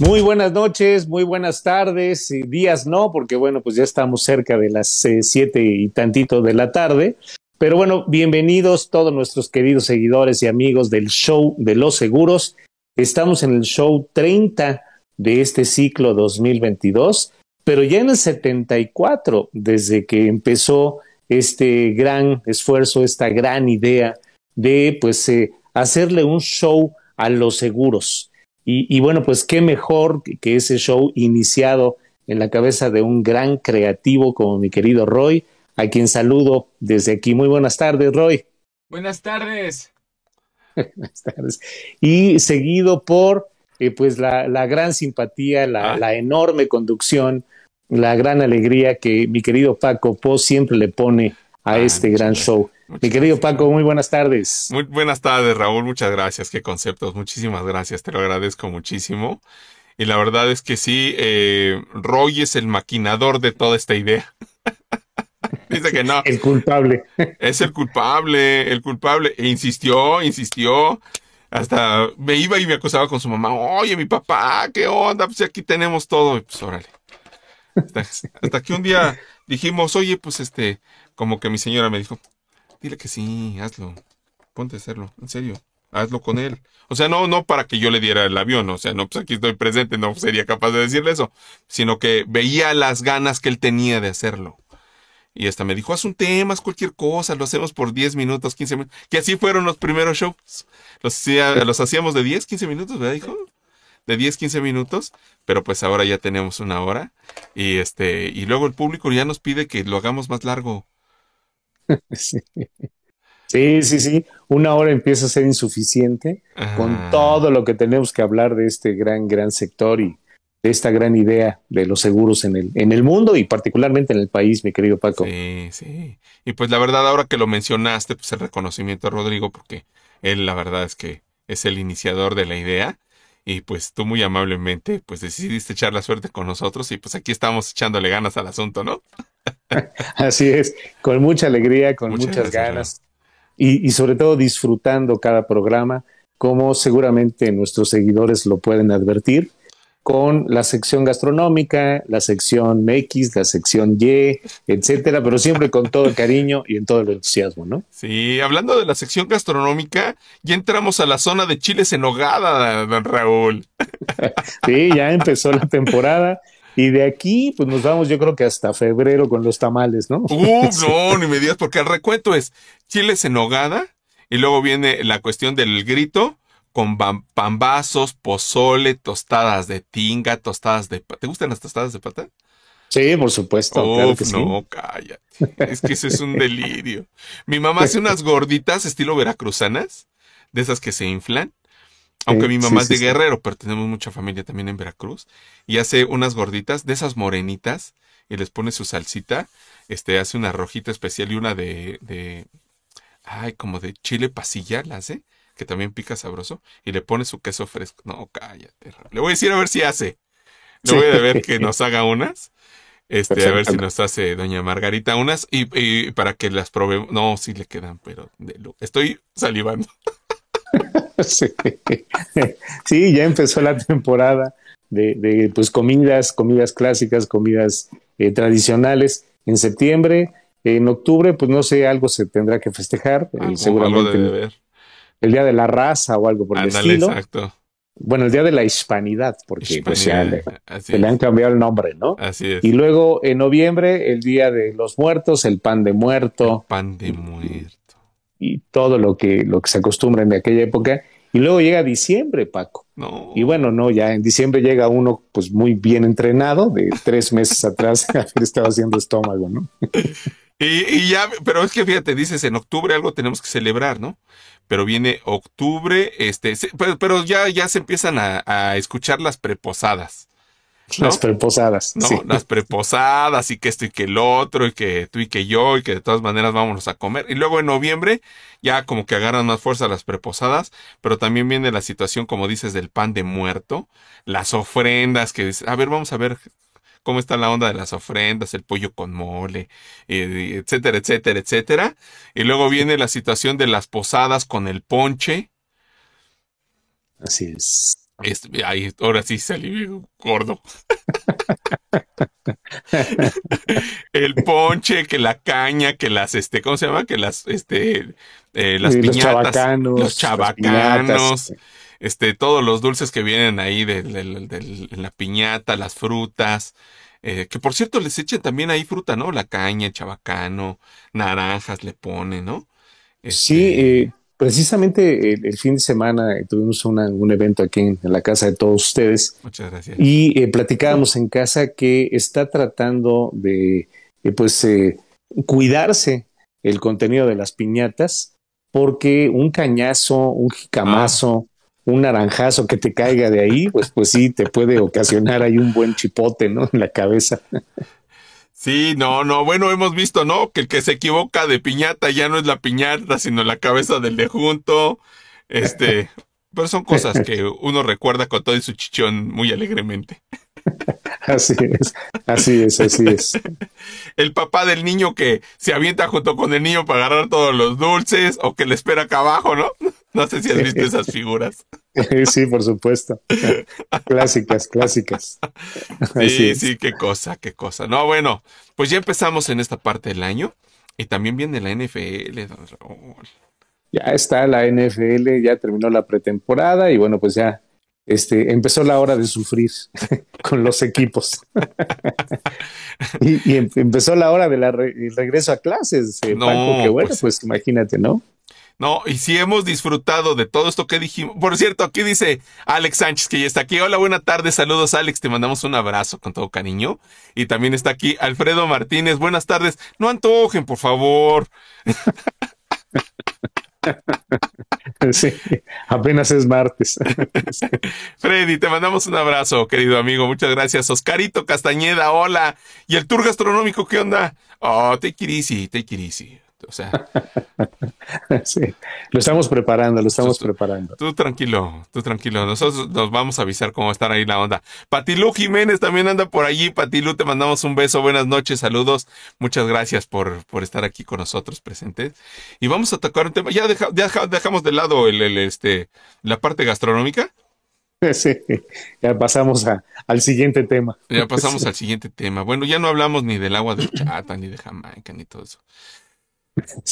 Muy buenas noches, muy buenas tardes, días no, porque bueno, pues ya estamos cerca de las eh, siete y tantito de la tarde. Pero bueno, bienvenidos todos nuestros queridos seguidores y amigos del show de los seguros. Estamos en el show 30 de este ciclo 2022, pero ya en el 74, desde que empezó este gran esfuerzo, esta gran idea de pues eh, hacerle un show a los seguros. Y, bueno, pues qué mejor que ese show iniciado en la cabeza de un gran creativo como mi querido Roy, a quien saludo desde aquí. Muy buenas tardes, Roy. Buenas tardes. buenas tardes. Y seguido por eh, pues la, gran simpatía, la, ah. la, enorme conducción, la gran alegría que mi querido Paco Po siempre le pone a ah, este gran show. Mi querido Paco, muy buenas tardes. Muy buenas tardes, Raúl. Muchas gracias. Qué conceptos. Muchísimas gracias. Te lo agradezco muchísimo. Y la verdad es que sí, eh, Roy es el maquinador de toda esta idea. Dice que no. El culpable. Es el culpable, el culpable. E insistió, insistió. Hasta me iba y me acusaba con su mamá. Oye, mi papá, ¿qué onda? Pues aquí tenemos todo. Y pues órale. Hasta, hasta que un día dijimos, oye, pues este, como que mi señora me dijo, Dile que sí, hazlo. Ponte a hacerlo, en serio. Hazlo con él. O sea, no, no para que yo le diera el avión, o sea, no, pues aquí estoy presente, no sería capaz de decirle eso, sino que veía las ganas que él tenía de hacerlo. Y hasta me dijo, haz un tema, haz cualquier cosa, lo hacemos por 10 minutos, 15 minutos. Que así fueron los primeros shows. Los, hacíamos de 10, 15 minutos, ¿verdad, hijo? De 10, 15 minutos, pero pues ahora ya tenemos una hora. Y este, y luego el público ya nos pide que lo hagamos más largo. Sí. sí, sí, Una hora empieza a ser insuficiente con todo lo que tenemos que hablar de este gran, gran sector y de esta gran idea de los seguros en el, en el mundo y particularmente en el país, mi querido Paco. Sí, sí. Y pues la verdad, ahora que lo mencionaste, pues el reconocimiento a Rodrigo, porque él la verdad es que es el iniciador de la idea. Y pues tú muy amablemente, pues decidiste echar la suerte con nosotros y pues aquí estamos echándole ganas al asunto, ¿no? Así es, con mucha alegría, con muchas, ganas y, sobre todo disfrutando cada programa, como seguramente nuestros seguidores lo pueden advertir, con la sección gastronómica, la sección X, la sección Y, etcétera, pero siempre con todo el cariño y en todo el entusiasmo, ¿no? Sí, hablando de la sección gastronómica, ya entramos a la zona de chiles en hogada, don Raúl. Sí, ya empezó la temporada y de aquí, pues nos vamos, yo creo que hasta febrero con los tamales, ¿no? Uh, no, ni me digas, porque el recuento es chiles en hogada, y luego viene la cuestión del grito, con pambazos, pozole, tostadas de tinga, tostadas de ¿Te gustan las tostadas de pata? Sí, por supuesto. claro que no, cállate. Es que eso es un delirio. Mi mamá hace unas gorditas estilo veracruzanas, de esas que se inflan, aunque mi mamá es de Guerrero, pero tenemos mucha familia también en Veracruz. Y hace unas gorditas de esas morenitas y les pone su salsita. Este hace una rojita especial y una de, de ay, como de chile pasilla la hace, que también pica sabroso. Y le pone su queso fresco. No, cállate. Le voy a decir a ver si hace. Le voy a ver que nos haga unas. Este, a ver si nos hace doña Margarita unas y, para que las probemos. No, sí le quedan, pero estoy salivando. sí. ya empezó la temporada de, pues comidas, comidas clásicas, comidas eh, tradicionales. En septiembre, en octubre, pues no sé, algo se tendrá que festejar, eh, seguramente. El, día de la raza o algo por el estilo. Exacto. Bueno, el día de la hispanidad, porque pues, ya le, le, han cambiado el nombre, ¿no? Así es. Y luego en noviembre, el día de los muertos, el pan de muerto. pan de muerto y todo lo que, lo que se acostumbra en aquella época. Y luego llega diciembre, Paco. No. Y bueno, no, ya en diciembre llega uno pues muy bien entrenado, de tres meses atrás haber estado haciendo estómago, ¿no? y, ya, pero es que fíjate, dices, en octubre algo tenemos que celebrar, ¿no? Pero viene octubre, este, pero, ya, ya se empiezan a, a escuchar las preposadas. Las preposadas. No, las preposadas y que esto y que el otro y que tú y que yo y que de todas maneras vámonos a comer. Y luego en noviembre ya como que agarran más fuerza las preposadas, pero también viene la situación, como dices, del pan de muerto, las ofrendas que dices, a ver, vamos a ver cómo está la onda de las ofrendas, el pollo con mole, etcétera, etcétera, etcétera. Y luego viene la situación de las posadas con el ponche. Así es. Ahí, ahora sí salí gordo. el ponche, que la caña, que las, este, ¿cómo se llama? Que las, este, eh, las piñatas, los chabacanos, los chabacanos este, todos los dulces que vienen ahí de, la piñata, las frutas. Eh, que por cierto les echan también ahí fruta, ¿no? La caña, el chabacano, naranjas le ponen, ¿no? Sí, este eh, precisamente el, fin de semana eh, tuvimos un evento aquí en, la casa de todos ustedes. Muchas gracias. Y platicábamos en casa que está tratando de, pues, cuidarse el contenido de las piñatas porque un cañazo, un jicamazo, un naranjazo que te caiga de ahí, pues, pues sí, te puede ocasionar ahí un buen chipote, ¿no? En la cabeza. Sí, no, no, bueno, hemos visto, ¿no? Que el que se equivoca de piñata ya no es la piñata, sino la cabeza del de junto. Este, pero son cosas que uno recuerda con todo su chichón muy alegremente. Así es, así es, así es. El papá del niño que se avienta junto con el niño para agarrar todos los dulces o que le espera acá abajo, ¿no? No sé si has visto esas figuras. Sí, por supuesto. Clásicas, clásicas. Sí, sí, qué cosa, qué cosa. No, bueno, pues ya empezamos en esta parte del año y también viene la NFL, don Raúl. Ya está la NFL, ya terminó la pretemporada y bueno, pues ya este, empezó la hora de sufrir con los equipos. y, em, empezó la hora del regreso a clases, eh, no, que bueno, pues, pues, imagínate, ¿no? No, y si hemos disfrutado de todo esto que dijimos. Por cierto, aquí dice Alex Sánchez que ya está aquí. Hola, buena tarde, saludos Alex, te mandamos un abrazo con todo cariño. Y también está aquí Alfredo Martínez, buenas tardes. No antojen, por favor. Sí, apenas es martes. Freddy, te mandamos un abrazo, querido amigo. Muchas gracias. Oscarito Castañeda, hola. ¿Y el tour gastronómico qué onda? Oh, take it easy, take it easy. O sea. sí, lo estamos preparando, lo estamos preparando. Tú tranquilo, tú tranquilo. Nosotros nos vamos a avisar cómo estar ahí la onda. Patilú Jiménez también anda por allí. Patilú, te mandamos un beso. Buenas noches, saludos. Muchas gracias por, por estar aquí con nosotros presentes. Y vamos a tocar un tema. Ya, dejamos de lado el, este, la parte gastronómica. Sí, ya pasamos al siguiente tema. Ya pasamos al siguiente tema. Bueno, ya no hablamos ni del agua de chata, ni de Jamaica, ni todo eso.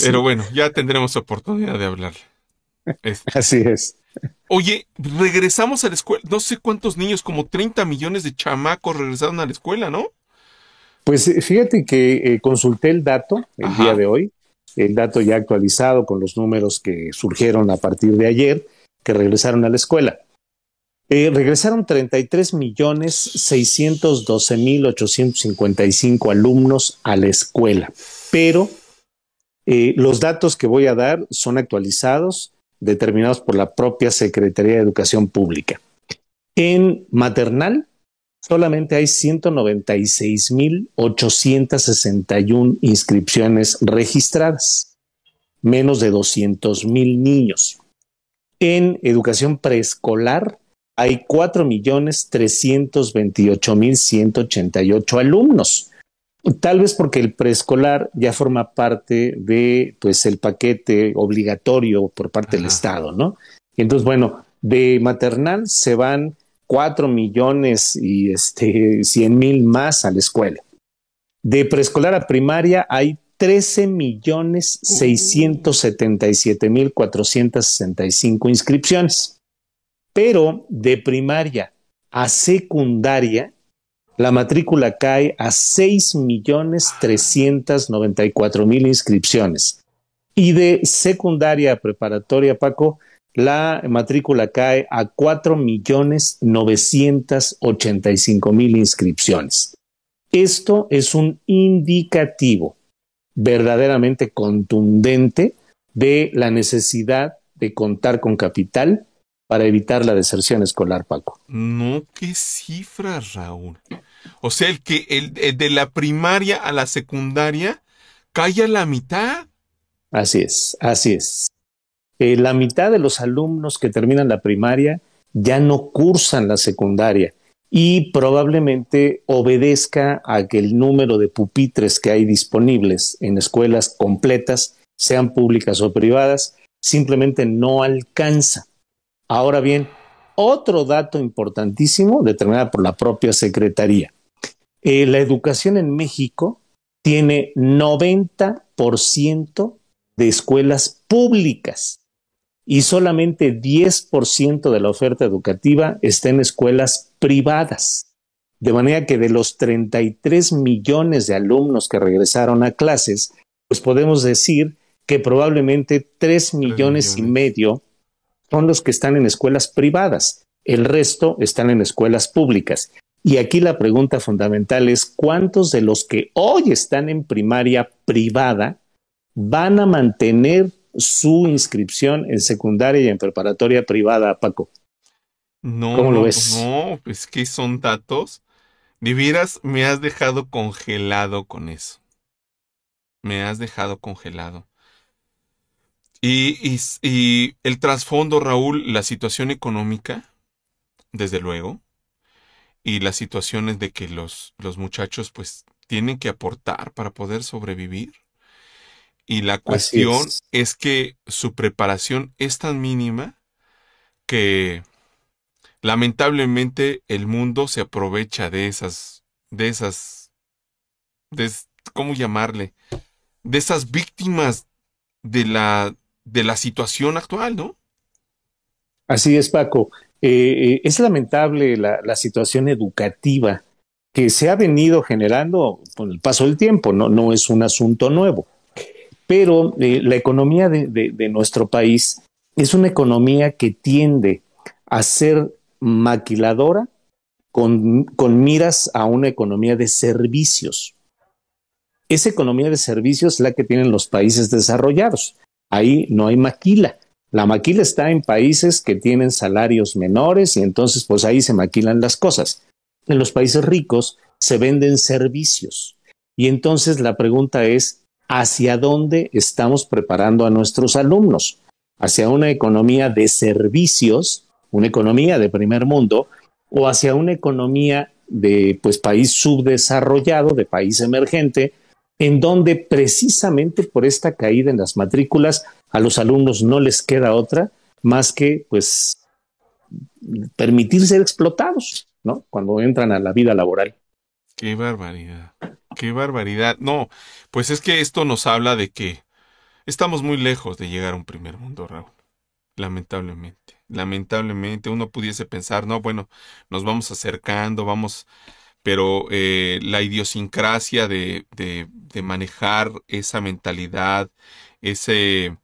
Pero bueno, ya tendremos oportunidad de hablar. Este. Así es. Oye, regresamos a la escuela. No sé cuántos niños, como 30 millones de chamacos regresaron a la escuela, ¿no? Pues eh, fíjate que eh, consulté el dato el día de hoy, el dato ya actualizado con los números que surgieron a partir de ayer, que regresaron a la escuela. Eh, regresaron 33 millones 612 mil 855 alumnos a la escuela, pero eh, los datos que voy a dar son actualizados, determinados por la propia Secretaría de Educación Pública. En maternal solamente hay 196.861 inscripciones registradas, menos de 200.000 niños. En educación preescolar hay 4.328.188 alumnos, Tal vez porque el preescolar ya forma parte de pues el paquete obligatorio por parte del Estado, ¿no? Entonces, bueno, de maternal se van cuatro millones y este cien mil más a la escuela. De preescolar a primaria hay 13 millones seiscientos setenta y siete mil cuatrocientos sesenta y cinco inscripciones. Pero de primaria a secundaria la matrícula cae a 6.394.000 inscripciones. Y de secundaria a preparatoria, Paco, la matrícula cae a 4.985.000 inscripciones. Esto es un indicativo verdaderamente contundente de la necesidad de contar con capital para evitar la deserción escolar, Paco. No, qué cifra, Raúl. O sea, el que el, de la primaria a la secundaria cae la mitad. Así es, así es. La mitad de los alumnos que terminan la primaria ya no cursan la secundaria y probablemente obedezca a que el número de pupitres que hay disponibles en escuelas completas, sean públicas o privadas, simplemente no alcanza. Ahora bien, otro dato importantísimo determinado por la propia Secretaría. Eh, la educación en México tiene 90% de escuelas públicas y solamente 10% de la oferta educativa está en escuelas privadas. De manera que de los 33 millones de alumnos que regresaron a clases, pues podemos decir que probablemente 3 millones, y medio son los que están en escuelas privadas. El resto están en escuelas públicas. Y aquí la pregunta fundamental es, ¿cuántos de los que hoy están en primaria privada van a mantener su inscripción en secundaria y en preparatoria privada, Paco? No, ¿Cómo lo ves? no, es que son datos Vivieras, me has dejado congelado con eso. Me has dejado congelado. Y, y, el trasfondo, Raúl, la situación económica, desde luego, y las situaciones de que los, los muchachos pues tienen que aportar para poder sobrevivir. Y la cuestión es que su preparación es tan mínima que lamentablemente el mundo se aprovecha de esas, de esas, de, ¿cómo llamarle? De esas víctimas de la, de la situación actual, ¿no? Así es, Paco. Eh, eh, es lamentable la, situación educativa que se ha venido generando con el paso del tiempo, no, es un asunto nuevo. Pero eh, la economía de, nuestro país es una economía que tiende a ser maquiladora con, con miras a una economía de servicios. Esa economía de servicios es la que tienen los países desarrollados. Ahí no hay maquila. La maquila está en países que tienen salarios menores y entonces pues ahí se maquilan las cosas. En los países ricos se venden servicios. Y entonces la pregunta es, ¿hacia dónde estamos preparando a nuestros alumnos? ¿Hacia una economía de servicios una economía de primer mundo o hacia una economía de pues país subdesarrollado, de país emergente, en donde precisamente por esta caída en las matrículas a los alumnos no les queda otra más que pues permitir ser explotados, ¿no? Cuando entran a la vida laboral. Qué barbaridad. Qué barbaridad. No, pues es que esto nos habla de que estamos muy lejos de llegar a un primer mundo, Raúl. Lamentablemente lamentablemente uno pudiese pensar, no, bueno, nos vamos acercando, vamos, pero eh, la idiosincrasia de, de, de, manejar esa mentalidad, ese,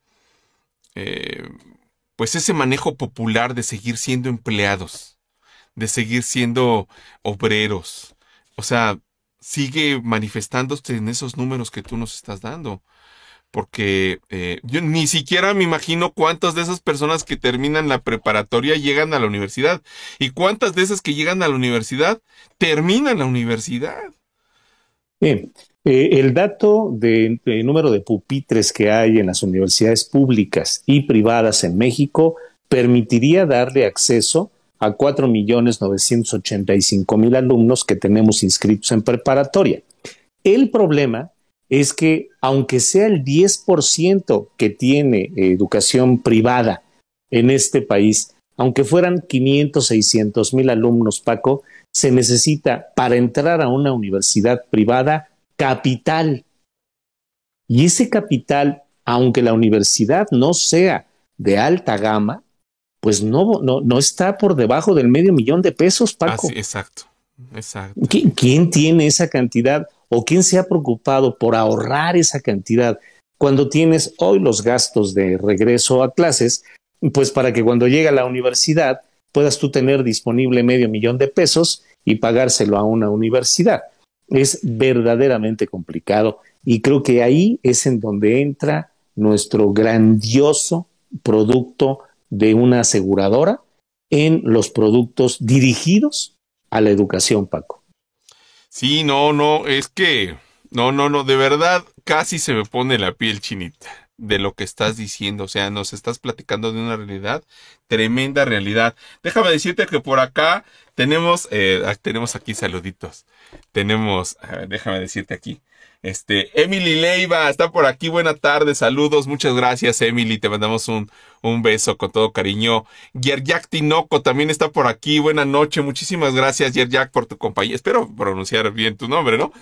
eh, pues ese manejo popular de seguir siendo empleados, de seguir siendo obreros, o sea, sigue manifestándose en esos números que tú nos estás dando porque eh, yo ni siquiera me imagino cuántas de esas personas que terminan la preparatoria llegan a la universidad y cuántas de esas que llegan a la universidad terminan la universidad. Bien, eh, el dato de, número de pupitres que hay en las universidades públicas y privadas en México permitiría darle acceso a 4.985.000 alumnos que tenemos inscritos en preparatoria. El problema es que aunque sea el 10% que tiene educación privada en este país, aunque fueran 500, 600 mil alumnos, Paco, se necesita para entrar a una universidad privada capital. Y ese capital, aunque la universidad no sea de alta gama, pues no, no, no está por debajo del medio millón de pesos, Paco. exacto, exacto. ¿Quién tiene esa cantidad? ¿O quién se ha preocupado por ahorrar esa cantidad cuando tienes hoy los gastos de regreso a clases? Pues para que cuando llegue a la universidad puedas tú tener disponible medio millón de pesos y pagárselo a una universidad. Es verdaderamente complicado y creo que ahí es en donde entra nuestro grandioso producto de una aseguradora en los productos dirigidos a la educación, Paco. Sí, no, no, es que, no, no, no, de verdad casi se me pone la piel chinita de lo que estás diciendo, o sea, nos estás platicando de una realidad, tremenda realidad. Déjame decirte que por acá tenemos, eh, tenemos aquí saluditos, tenemos, déjame decirte aquí, este, Emily Leiva está por aquí. Buena tarde, saludos, muchas gracias, Emily. Te mandamos un, Un beso con todo cariño. Yerjak Tinoco también está por aquí. Buenas noches. Muchísimas gracias, Yerjak, por tu compañía. Espero pronunciar bien tu nombre, ¿no?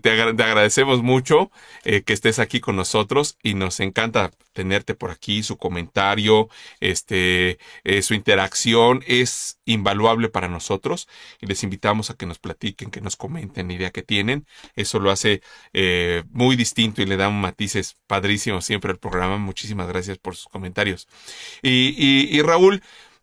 Te, agradecemos mucho eh, que estés aquí con nosotros y nos encanta tenerte por aquí. Su comentario, este, eh, su interacción es invaluable para nosotros y les invitamos a que nos platiquen, que nos comenten la idea que tienen. Eso lo hace eh, muy distinto y le da un matices padrísimos siempre al programa. Muchísimas gracias por sus comentarios. Y, Raúl,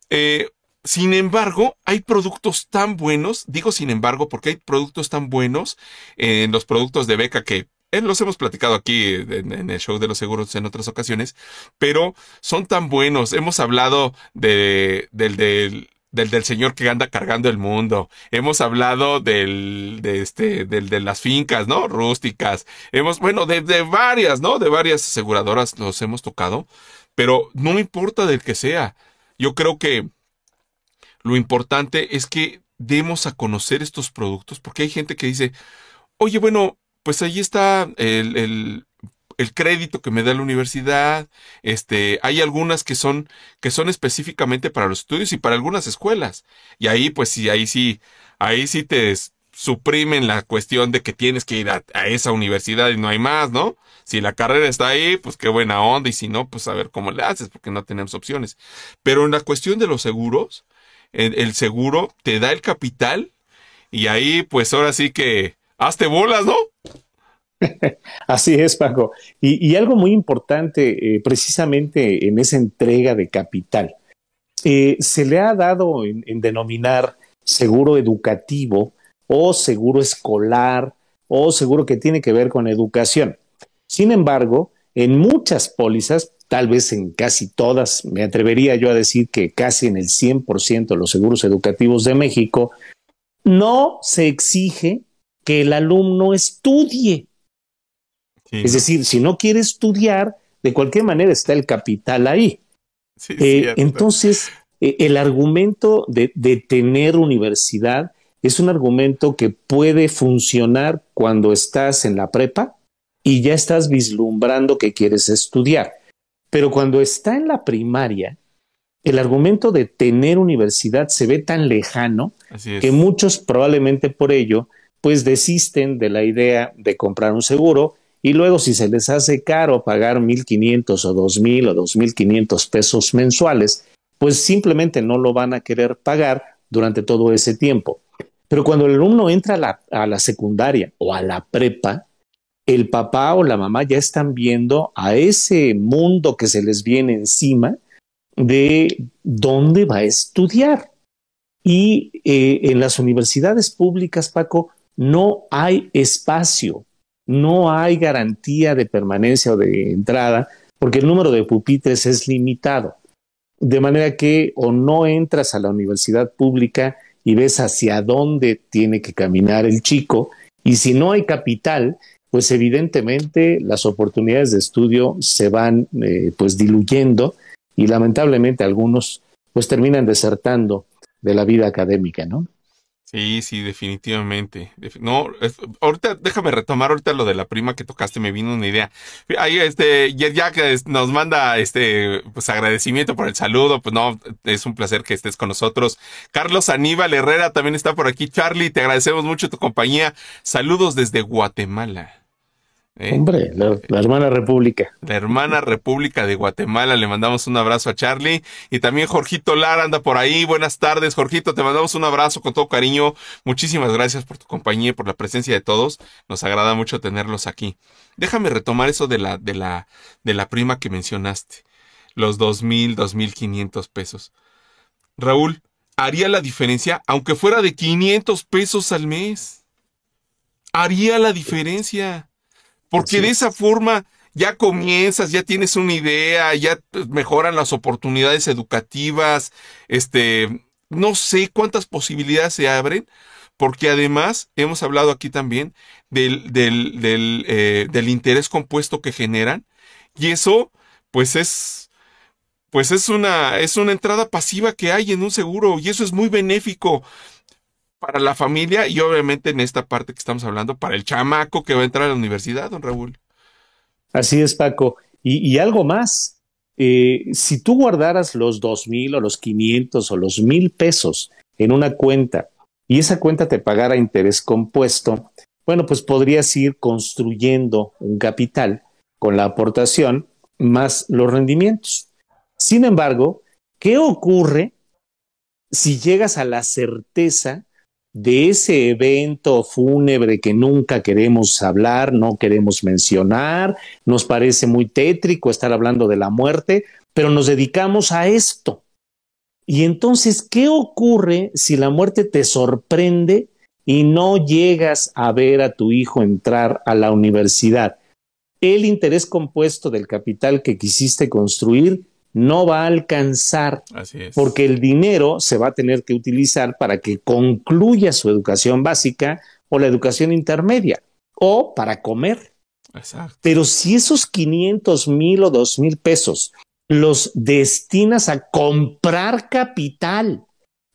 eh, sin embargo, hay productos tan buenos, digo sin embargo, porque hay productos tan buenos en los productos de beca que los hemos platicado aquí en, el show de los seguros en otras ocasiones, pero son tan buenos. Hemos hablado de, del, del, del, señor que anda cargando el mundo. Hemos hablado del, de este, del, de las fincas, ¿no? Rústicas. Hemos, bueno, de, de varias, ¿no? De varias aseguradoras los hemos tocado. Pero no importa del que sea. Yo creo que lo importante es que demos a conocer estos productos, porque hay gente que dice, oye, bueno, pues ahí está el, el, el crédito que me da la universidad, este, hay algunas que son, que son específicamente para los estudios y para algunas escuelas. Y ahí, pues sí, ahí sí, ahí sí te suprimen la cuestión de que tienes que ir a, esa universidad y no hay más, ¿no? Si la carrera está ahí, pues qué buena onda, y si no, pues a ver cómo le haces, porque no tenemos opciones. Pero en la cuestión de los seguros, el, seguro te da el capital y ahí, pues ahora sí que hazte bolas, ¿no? Así es, Paco. Y, algo muy importante, eh, precisamente en esa entrega de capital, eh, se le ha dado en, denominar seguro educativo o seguro escolar o seguro que tiene que ver con educación. Sin embargo, en muchas pólizas, tal vez en casi todas, me atrevería yo a decir que casi en el 100% de los seguros educativos de México, no se exige que el alumno estudie. Es decir, si no quiere estudiar, de cualquier manera está el capital ahí. Eh, entonces, eh, el argumento de, tener universidad es un argumento que puede funcionar cuando estás en la prepa y ya estás vislumbrando que quieres estudiar. Pero cuando está en la primaria, el argumento de tener universidad se ve tan lejano que muchos probablemente por ello pues desisten de la idea de comprar un seguro y luego, si se les hace caro pagar 1.500 o 2.000 o 2.500 pesos mensuales, pues simplemente no lo van a querer pagar durante todo ese tiempo. Pero cuando el alumno entra a la, a la secundaria o a la prepa, el papá o la mamá ya están viendo a ese mundo que se les viene encima de dónde va a estudiar. Y eh, en las universidades públicas, Paco, no hay espacio no hay garantía de permanencia o de entrada porque el número de pupitres es limitado. De manera que o no entras a la universidad pública y ves hacia dónde tiene que caminar el chico, y si no hay capital, pues evidentemente las oportunidades de estudio se van eh, pues diluyendo y lamentablemente algunos pues terminan desertando de la vida académica, ¿no? Sí, sí, definitivamente. No, ahorita déjame retomar ahorita lo de la prima que tocaste, me vino una idea. Ahí este ya que nos manda este pues agradecimiento por el saludo, pues no, es un placer que estés con nosotros. Carlos Aníbal Herrera también está por aquí. Charlie, te agradecemos mucho tu compañía. Saludos desde Guatemala. ¿Eh? Hombre, la, hermana república. La hermana república de Guatemala. Le mandamos un abrazo a Charlie. Y también Jorgito Lara anda por ahí. Buenas tardes, Jorgito. Te mandamos un abrazo con todo cariño. Muchísimas gracias por tu compañía y por la presencia de todos. Nos agrada mucho tenerlos aquí. Déjame retomar eso de la, de la, de la prima que mencionaste. Los dos mil, dos mil quinientos pesos. Raúl, haría la diferencia aunque fuera de 500 pesos al mes. Haría la diferencia. Porque de esa forma ya comienzas, ya tienes una idea, ya pues, mejoran las oportunidades educativas, este, no sé cuántas posibilidades se abren, porque además hemos hablado aquí también del, del, del, eh, del interés compuesto que generan, y eso, pues es, pues es una, es una entrada pasiva que hay en un seguro, y eso es muy benéfico para la familia y obviamente en esta parte que estamos hablando, para el chamaco que va a entrar a la universidad, don Raúl. Así es, Paco. Y, algo más, eh, si tú guardaras los dos mil o los quinientos o los mil pesos en una cuenta y esa cuenta te pagara interés compuesto, bueno, pues podrías ir construyendo un capital con la aportación más los rendimientos. Sin embargo, ¿qué ocurre si llegas a la certeza de ese evento fúnebre que nunca queremos hablar, no queremos mencionar, nos parece muy tétrico estar hablando de la muerte, pero nos dedicamos a esto. Y entonces, ¿qué ocurre si la muerte te sorprende y no llegas a ver a tu hijo entrar a la universidad? El interés compuesto del capital que quisiste construir no va a alcanzar porque el dinero se va a tener que utilizar para que concluya su educación básica o la educación intermedia o para comer. Pero si esos 500 mil o 2 mil pesos los destinas a comprar capital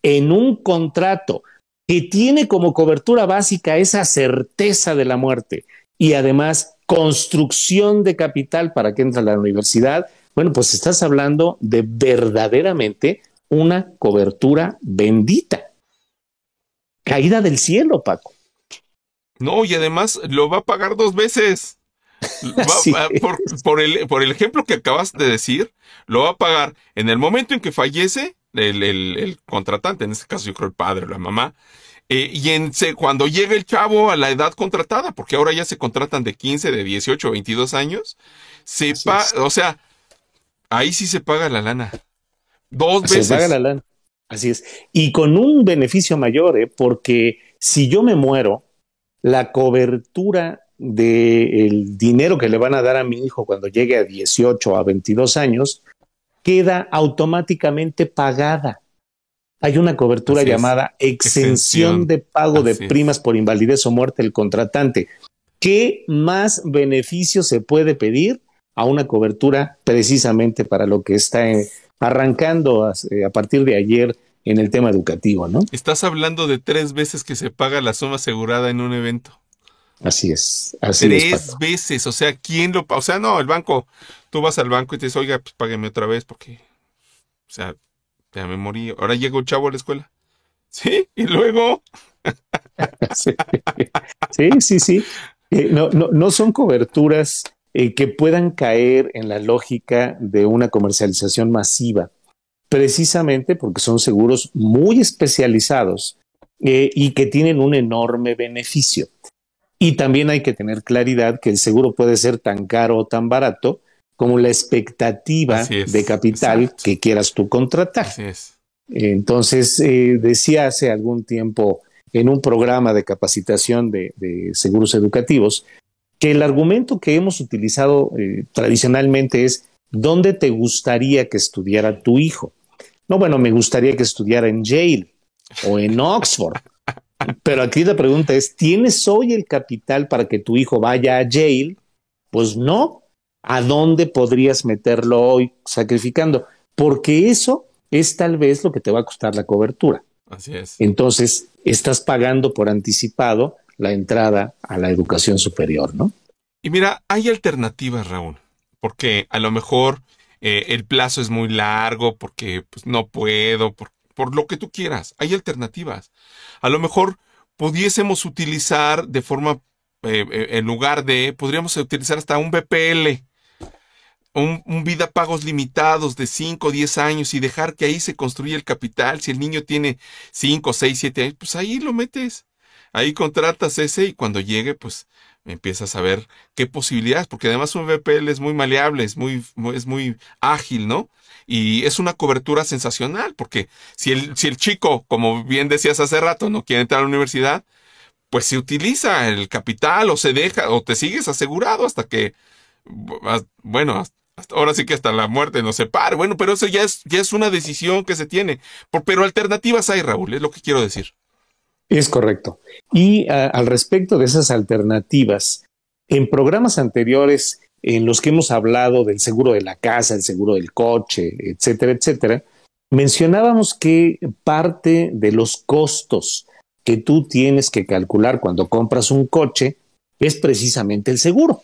en un contrato que tiene como cobertura básica esa certeza de la muerte y además construcción de capital para que entre a la universidad, bueno, pues estás hablando de verdaderamente una cobertura bendita. Caída del cielo, Paco. No, y además lo va a pagar dos veces. por, el, por el ejemplo que acabas de decir, lo va a pagar en el momento en que fallece el, el, contratante, en este caso yo creo el padre o la mamá, eh, y en, cuando llega el chavo a la edad contratada, porque ahora ya se contratan de 15, de 18, 22 años, se o sea, Ahí sí se paga la lana. Dos veces. Se paga la lana. Así es. Y con un beneficio mayor, ¿eh? porque si yo me muero, la cobertura del dinero que le van a dar a mi hijo cuando llegue a 18 a 22 años queda automáticamente pagada. Hay una cobertura llamada exención, de pago de primas por invalidez o muerte del contratante. ¿Qué más beneficio se puede pedir a una cobertura precisamente para lo que está eh, arrancando eh, a, partir de ayer en el tema educativo, ¿no? Estás hablando de tres veces que se paga la suma asegurada en un evento. Así es, así Tres veces, o sea, ¿quién lo O sea, no, el banco, tú vas al banco y te dices, oiga, pues págueme otra vez porque, o sea, ya me morí. Ahora llegó el chavo a la escuela. Sí, y luego. sí, sí, sí. Eh, no, no, no son coberturas eh, que puedan caer en la lógica de una comercialización masiva, precisamente porque son seguros muy especializados eh, y que tienen un enorme beneficio. Y también hay que tener claridad que el seguro puede ser tan caro o tan barato como la expectativa de capital que quieras tú contratar. Entonces, eh, decía hace algún tiempo en un programa de capacitación de seguros educativos que el argumento que hemos utilizado eh, tradicionalmente es, ¿dónde te gustaría que estudiara tu hijo? No, bueno, me gustaría que estudiara en Yale o en Oxford. Pero aquí la pregunta es, ¿tienes hoy el capital para que tu hijo vaya a Yale? Pues no. ¿A dónde podrías meterlo hoy sacrificando? Porque eso es tal vez lo que te va a costar la cobertura. Así es. Entonces, estás pagando por anticipado la entrada a la educación superior, ¿no? Y mira, hay alternativas, Raúl, porque a lo mejor eh, el plazo es muy largo, porque pues, no puedo, por, lo que tú quieras. Hay alternativas. A lo mejor pudiésemos utilizar de forma, eh, eh, en lugar de, podríamos utilizar hasta un BPL, un, un, vida pagos limitados de 5 o 10 años y dejar que ahí se construya el capital. Si el niño tiene 5, 6, 7 años, pues ahí lo metes. Ahí contratas ese y cuando llegue, pues empiezas a ver qué posibilidades, porque además un VPL es muy maleable, es muy, es muy ágil, ¿no? Y es una cobertura sensacional, porque si el, si el chico, como bien decías hace rato, no quiere entrar a la universidad, pues se utiliza el capital o se deja o te sigues asegurado hasta que, bueno, ahora sí que hasta la muerte nos separe. Bueno, pero eso ya es, ya es una decisión que se tiene. pero alternativas hay, Raúl, es lo que quiero decir. Es correcto. Y al respecto de esas alternativas, en programas anteriores en los que hemos hablado del seguro de la casa, el seguro del coche, etcétera, etcétera, mencionábamos que parte de los costos que tú tienes que calcular cuando compras un coche es precisamente el seguro.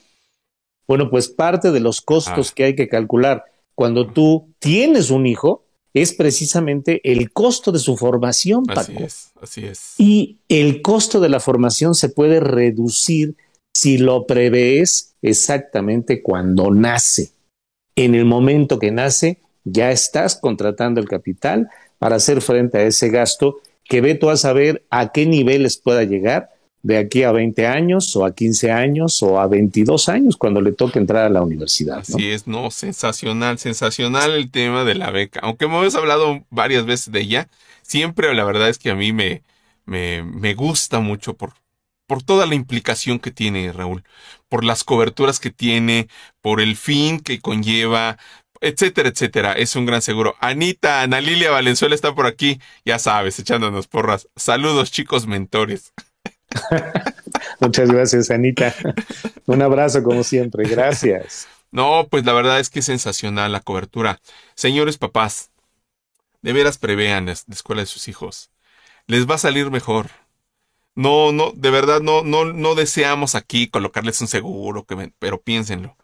Bueno, pues parte de los costos ah. que hay que calcular cuando tú tienes un hijo es precisamente el costo de su formación. Paco. Así es, así es. Y el costo de la formación se puede reducir si lo prevés exactamente cuando nace. En el momento que nace, ya estás contratando el capital para hacer frente a ese gasto que ve tú a saber a qué niveles pueda llegar de aquí a 20 años o a 15 años o a 22 años cuando le toque entrar a la universidad. Así es, no, sensacional, sensacional el tema de la beca. Aunque hemos hablado varias veces de ella, siempre la verdad es que a mí me, me, me gusta mucho por, por toda la implicación que tiene Raúl, por las coberturas que tiene, por el fin que conlleva, etcétera, etcétera. Es un gran seguro. Anita, Ana Lilia Valenzuela está por aquí, ya sabes, echándonos porras. Saludos, chicos mentores. Muchas gracias, Anita. Un abrazo como siempre. Gracias. No, pues la verdad es que es sensacional la cobertura. Señores papás, de veras prevean la escuela de sus hijos. Les va a salir mejor. No, no, de verdad no, no, no deseamos aquí colocarles un seguro, pero piénsenlo.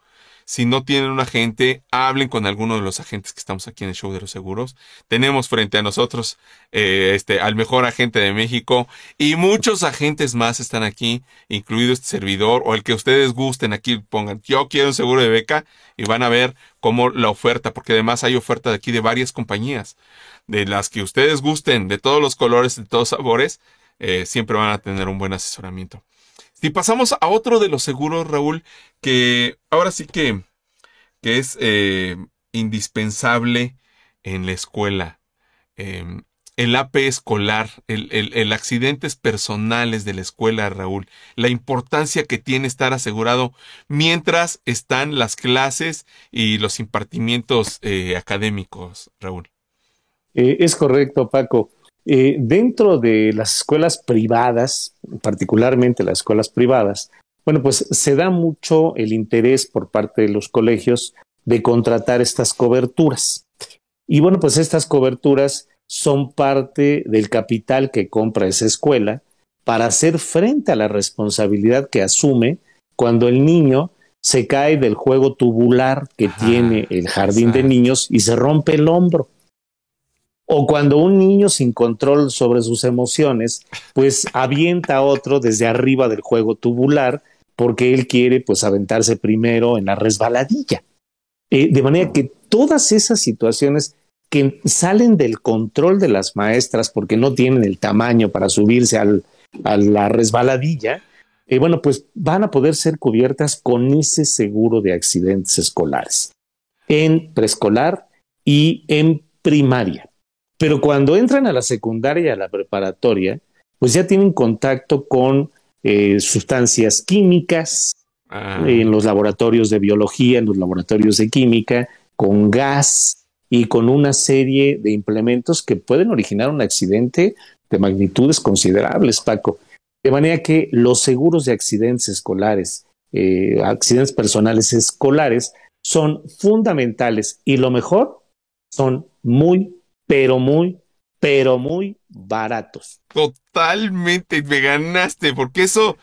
Si no tienen un agente, hablen con alguno de los agentes que estamos aquí en el show de los seguros. Tenemos frente a nosotros eh, este, al mejor agente de México y muchos agentes más están aquí, incluido este servidor o el que ustedes gusten. Aquí pongan, yo quiero un seguro de beca y van a ver cómo la oferta, porque además hay oferta de aquí de varias compañías, de las que ustedes gusten, de todos los colores, de todos sabores, eh, siempre van a tener un buen asesoramiento. Si pasamos a otro de los seguros, Raúl, que ahora sí que, que es eh, indispensable en la escuela. Em, el AP escolar, el, el, accidentes personales de la escuela, Raúl, la importancia que tiene estar asegurado mientras están las clases y los impartimientos eh, académicos, Raúl. Eh, es correcto, Paco. Eh, dentro de las escuelas privadas, particularmente las escuelas privadas, bueno, pues se da mucho el interés por parte de los colegios de contratar estas coberturas. Y bueno, pues estas coberturas son parte del capital que compra esa escuela para hacer frente a la responsabilidad que asume cuando el niño se cae del juego tubular que tiene el jardín de niños y se rompe el hombro. O cuando un niño sin control sobre sus emociones, pues avienta a otro desde arriba del juego tubular porque él quiere pues aventarse primero en la resbaladilla. Eh, de manera que todas esas situaciones que salen del control de las maestras porque no tienen el tamaño para subirse al, a la resbaladilla, eh, bueno, pues van a poder ser cubiertas con ese seguro de accidentes escolares en preescolar y en primaria. Pero cuando entran a la secundaria y a la preparatoria, pues ya tienen contacto con eh, sustancias químicas ah. en los laboratorios de biología, en los laboratorios de química, con gas y con una serie de implementos que pueden originar un accidente de magnitudes considerables, Paco. De manera que los seguros de accidentes escolares, eh, accidentes personales escolares, son fundamentales y lo mejor, son muy pero muy, pero muy baratos. Totalmente, me ganaste, porque eso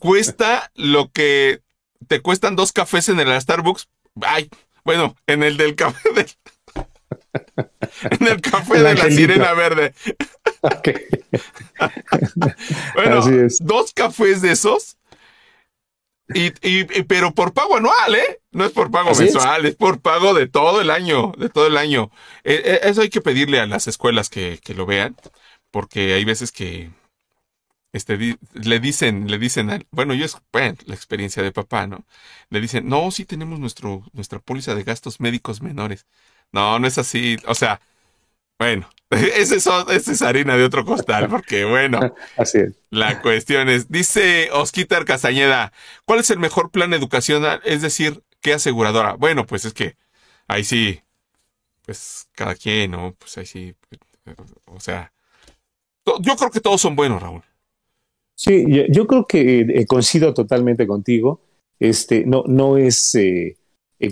cuesta lo que te cuestan dos cafés en el Starbucks. Ay, bueno, en el del café del... en el café de la sirena verde. bueno, dos cafés de esos y, y, pero por pago anual, ¿eh? No es por pago mensual, es? por pago de todo el año, de todo el año. Eh, eh, eso hay que pedirle a las escuelas que, que lo vean, porque hay veces que este, le dicen, le dicen, bueno, yo es bueno, la experiencia de papá, ¿no? Le dicen, no, sí tenemos nuestro, nuestra póliza de gastos médicos menores. No, no es así. O sea, bueno, ese es, harina de otro costal, porque bueno, así es. La cuestión es, dice Osquitar Castañeda, ¿cuál es el mejor plan educacional? Es decir, ¿qué aseguradora? Bueno, pues es que ahí sí, pues cada quien, ¿no? Pues ahí sí, o sea, yo creo que todos son buenos, Raúl. Sí, yo, creo que eh, coincido totalmente contigo. Este, no, no es eh,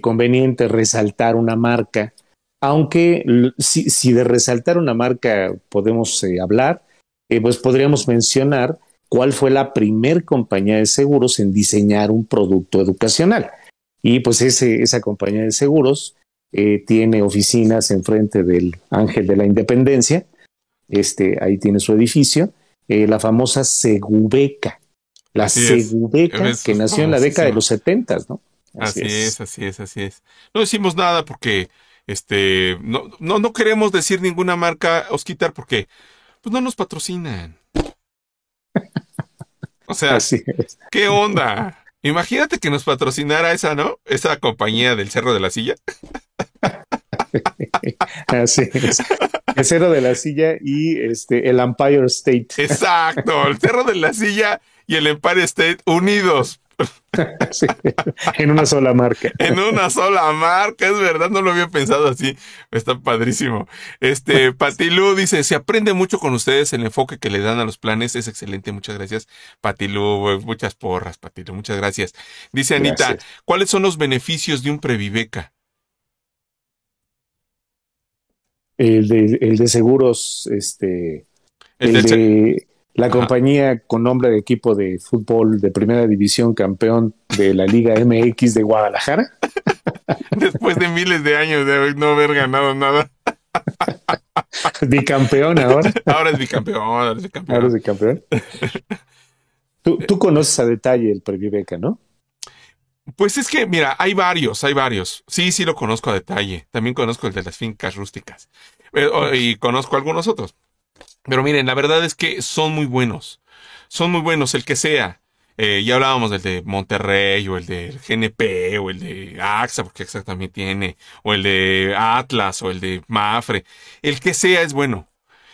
conveniente resaltar una marca aunque si, de resaltar una marca podemos eh, hablar, eh, pues podríamos mencionar cuál fue la primer compañía de seguros en diseñar un producto educacional. Y pues ese, esa compañía de seguros eh, tiene oficinas enfrente del Ángel de la Independencia, este, ahí tiene su edificio, eh, la famosa Segubeca, la Segubeca que nació en la década de los setentas, ¿no? Así, es. así es, así es. No decimos nada porque este no, no, no queremos decir ninguna marca, Osquitar, porque pues no nos patrocinan. O sea, ¿qué onda? Imagínate que nos patrocinara esa, ¿no? Esa compañía del Cerro de la Silla. Así es. El Cerro de la Silla y este el Empire State. Exacto, el Cerro de la Silla y el Empire State unidos en una sola marca. En una sola marca, es verdad, no lo había pensado así. Está padrísimo. Este, Patilú dice, se aprende mucho con ustedes, el enfoque que le dan a los planes es excelente, muchas gracias. Patilú, muchas porras, Patilú, muchas gracias. Dice Anita, ¿cuáles son los beneficios de un Previveca? El de, el de seguros, este, el, de, la compañía con nombre de equipo de fútbol de primera división, campeón de la Liga MX de Guadalajara. Después de miles de años de no haber ganado nada. Bicampeón ahora. Ahora es bicampeón, ahora es bicampeón. Ahora es bicampeón. Tú, tú conoces a detalle el Previveca, ¿no? Pues es que, mira, hay varios, hay varios. Sí, sí lo conozco a detalle. También conozco el de las fincas rústicas. Eh, y conozco algunos otros. Pero miren, la verdad es que son muy buenos. Son muy buenos, el que sea. Eh, ya hablábamos del de Monterrey, o el del GNP, o el de AXA, porque AXA también tiene, o el de Atlas, o el de Mafre. El que sea es bueno.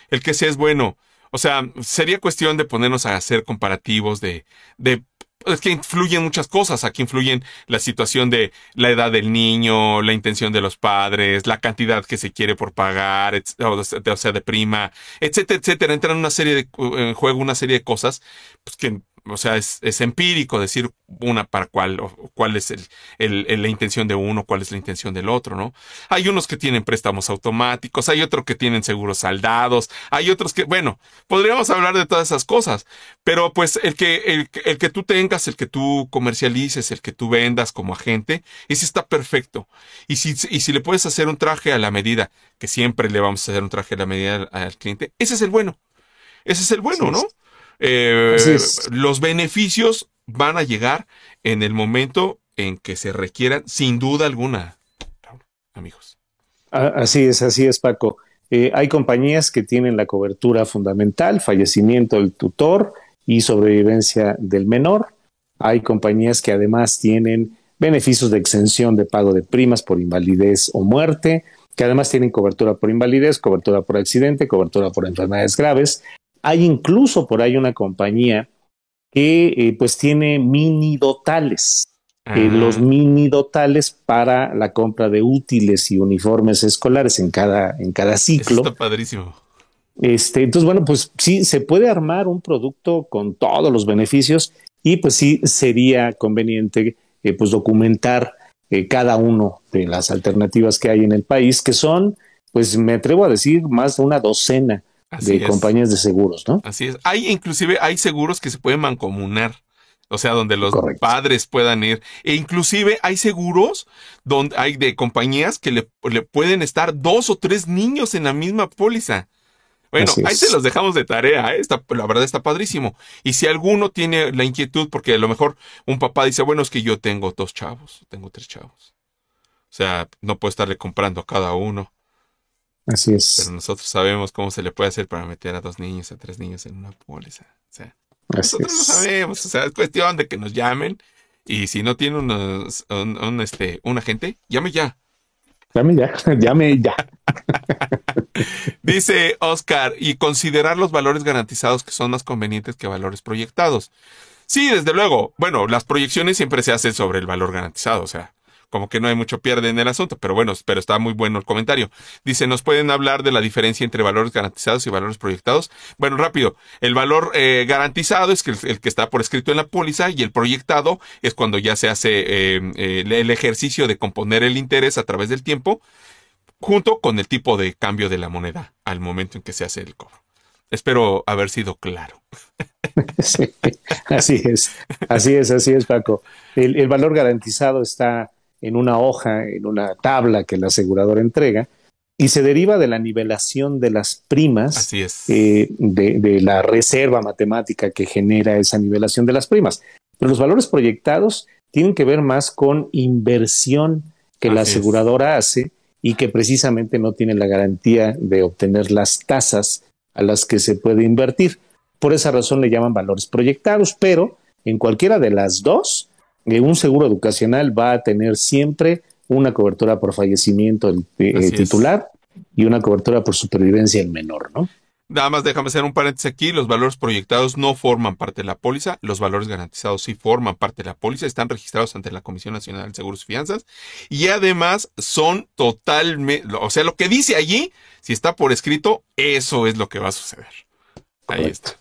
El que sea es bueno. O sea, sería cuestión de ponernos a hacer comparativos de, de es que influyen muchas cosas. Aquí influyen la situación de la edad del niño, la intención de los padres, la cantidad que se quiere por pagar, o sea, de prima, etcétera, etcétera. Entran una serie de, en juego una serie de cosas pues, que o sea, es, empírico decir una para cuál, o cuál es el, la intención de uno, cuál es la intención del otro, ¿no? Hay unos que tienen préstamos automáticos, hay otros que tienen seguros saldados, hay otros que, bueno, podríamos hablar de todas esas cosas, pero pues el que, el, el que tú tengas, el que tú comercialices, el que tú vendas como agente, ese está perfecto. Y si, y si le puedes hacer un traje a la medida, que siempre le vamos a hacer un traje a la medida al, al cliente, ese es el bueno. Ese es el bueno, ¿no? Eh, los beneficios van a llegar en el momento en que se requieran, sin duda alguna, amigos. Así es, así es, Paco. Eh, hay compañías que tienen la cobertura fundamental, fallecimiento del tutor y sobrevivencia del menor. Hay compañías que además tienen beneficios de exención de pago de primas por invalidez o muerte, que además tienen cobertura por invalidez, cobertura por accidente, cobertura por enfermedades graves, hay incluso por ahí una compañía que eh, pues tiene mini dotales. Eh, los mini dotales para la compra de útiles y uniformes escolares en cada, en cada ciclo. está padrísimo. Este, entonces, bueno, pues sí, se puede armar un producto con todos los beneficios y pues sí sería conveniente eh, pues documentar cada uno de las alternativas que hay en el país, que son, pues me atrevo a decir, más de una docena de compañías de seguros, ¿no? Así es. Hay inclusive hay seguros que se pueden mancomunar. O sea, donde los padres puedan ir. E inclusive hay seguros donde hay de compañías que le, pueden estar dos o tres niños en la misma póliza. Bueno, ahí se los dejamos de tarea, ¿eh? la verdad está padrísimo. Y si alguno tiene la inquietud, porque a lo mejor un papá dice, bueno, es que yo tengo dos chavos, tengo tres chavos. O sea, no puedo estarle comprando a cada uno. Así es. Pero nosotros sabemos cómo se le puede hacer para meter a dos niños, a tres niños en una póliza. O sea, nosotros lo sabemos. O sea, es cuestión de que nos llamen. Y si no tiene unos, un, este, un agente, llame ya. Llame ya, llame ya. Dice Oscar, y considerar los valores garantizados que son más convenientes que valores proyectados. Sí, desde luego. Bueno, las proyecciones siempre se hacen sobre el valor garantizado. O sea, como que no hay mucho pierde en el asunto, pero bueno, pero está muy bueno el comentario. Dice, ¿nos pueden hablar de la diferencia entre valores garantizados y valores proyectados? Bueno, rápido, el valor eh, garantizado es el, que está por escrito en la póliza y el proyectado es cuando ya se hace em, el ejercicio de componer el interés a través del tiempo junto con el tipo de cambio de la moneda al momento en que se hace el cobro. Espero haber sido claro. así es, así es, así es, Paco. el valor garantizado está en una hoja, en una tabla que la aseguradora entrega, y se deriva de la nivelación de las primas eh, de, de, la reserva matemática que genera esa nivelación de las primas. Pero los valores proyectados tienen que ver más con inversión que la aseguradora hace y que precisamente no tiene la garantía de obtener las tasas a las que se puede invertir. Por esa razón le llaman valores proyectados, pero en cualquiera de las dos, un seguro educacional va a tener siempre una cobertura por fallecimiento del eh, titular y una cobertura por supervivencia del menor, ¿no? Nada más déjame hacer un paréntesis aquí, los valores proyectados no forman parte de la póliza, los valores garantizados sí forman parte de la póliza, están registrados ante la Comisión Nacional de Seguros y Fianzas y además son totalmente, o sea, lo que dice allí, si está por escrito, eso es lo que va a suceder. Ahí está.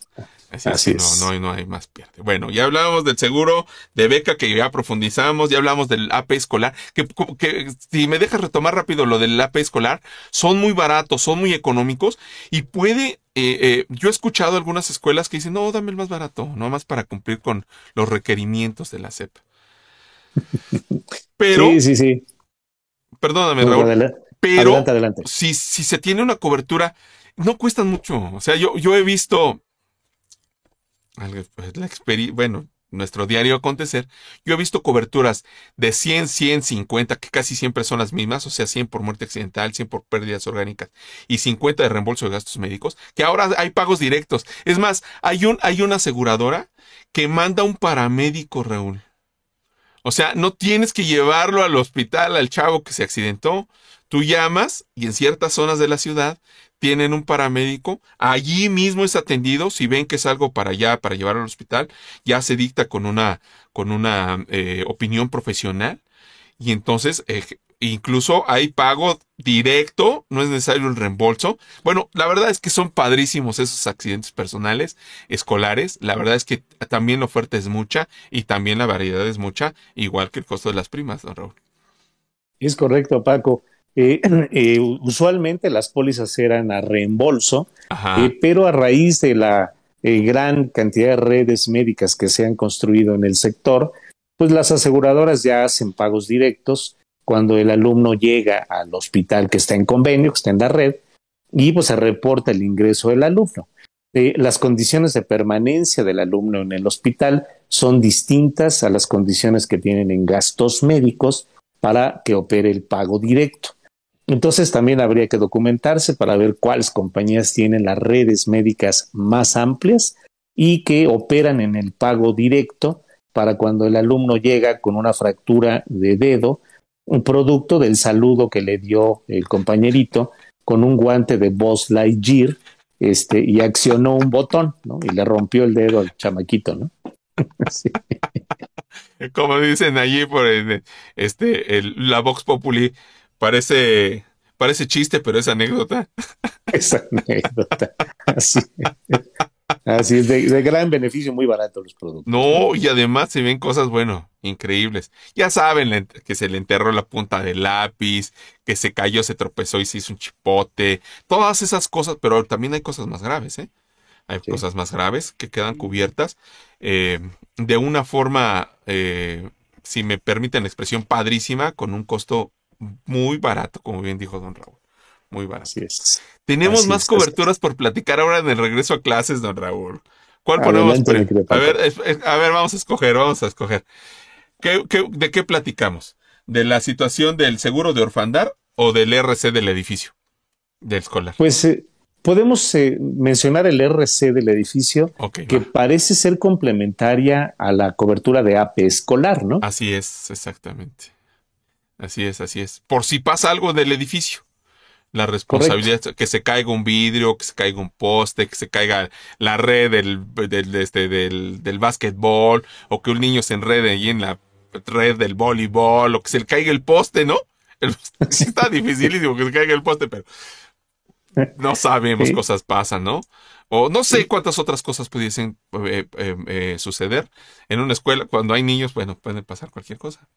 Así, es, No, no, hay más pierde. Bueno, ya hablábamos del seguro de beca que ya profundizamos, ya hablamos del AP escolar, que, que si me dejas retomar rápido lo del AP escolar, son muy baratos, son muy económicos y puede, eh, eh, yo he escuchado algunas escuelas que dicen, no, dame el más barato, no más para cumplir con los requerimientos de la SEP. Pero, sí, sí, sí. Perdóname, Raúl. pero Si, si se tiene una cobertura, no cuestan mucho. O sea, yo, yo he visto la bueno, nuestro diario acontecer, yo he visto coberturas de 100, 100, 50, que casi siempre son las mismas, o sea, 100 por muerte accidental, 100 por pérdidas orgánicas y 50 de reembolso de gastos médicos, que ahora hay pagos directos. Es más, hay, un, hay una aseguradora que manda un paramédico, Raúl. O sea, no tienes que llevarlo al hospital al chavo que se accidentó. Tú llamas y en ciertas zonas de la ciudad tienen un paramédico, allí mismo es atendido, si ven que es algo para allá, para llevar al hospital, ya se dicta con una, con una eh, opinión profesional y entonces eh, incluso hay pago directo, no es necesario el reembolso. Bueno, la verdad es que son padrísimos esos accidentes personales, escolares, la verdad es que también la oferta es mucha y también la variedad es mucha, igual que el costo de las primas, don Raúl. Es correcto, Paco. Eh, eh, usualmente las pólizas eran a reembolso, eh, pero a raíz de la gran cantidad de redes médicas que se han construido en el sector, pues las aseguradoras ya hacen pagos directos cuando el alumno llega al hospital que está en convenio, que está en la red, y pues se reporta el ingreso del alumno. las condiciones de permanencia del alumno en el hospital son distintas a las condiciones que tienen en gastos médicos para que opere el pago directo. Entonces también habría que documentarse para ver cuáles compañías tienen las redes médicas más amplias y que operan en el pago directo para cuando el alumno llega con una fractura de dedo, un producto del saludo que le dio el compañerito con un guante de Boss Lightyear este, y accionó un botón, ¿no? Y le rompió el dedo al chamaquito, ¿no? Como dicen allí por este, el, la Vox Populi, Parece, parece chiste, pero es anécdota. Es anécdota. Así, así es, de, gran beneficio, muy barato los productos. No, y además se ven cosas, bueno, increíbles. Ya saben que se le enterró la punta del lápiz, que se cayó, se tropezó y se hizo un chipote. Todas esas cosas, pero también hay cosas más graves, ¿eh? Hay cosas más graves que quedan cubiertas eh, de una forma, eh, si me permiten la expresión, padrísima, con un costo muy barato, como bien dijo don Raúl. Muy barato. es. Tenemos más coberturas por platicar ahora en el regreso a clases, don Raúl. ¿Cuál ponemos? A ver, a ver, vamos a escoger, vamos a escoger. ¿Qué, de qué platicamos? ¿De la situación del seguro de orfandad o del RC del edificio? Del escolar. Pues eh, podemos eh, mencionar el RC del edificio, que parece ser complementaria a la cobertura de AP escolar, ¿no? Así es, exactamente. Así es, así es. Por si pasa algo del edificio. La responsabilidad que se caiga un vidrio, que se caiga un poste, que se caiga la red del, del, este, del, del básquetbol, o que un niño se enrede ahí en la red del voleibol, o que se le caiga el poste, ¿no? está dificilísimo que se caiga el poste, pero no sabemos, cosas pasan, ¿no? O no sé cuántas otras cosas pudiesen eh, eh, eh, suceder en una escuela. Cuando hay niños, bueno, pueden pasar cualquier cosa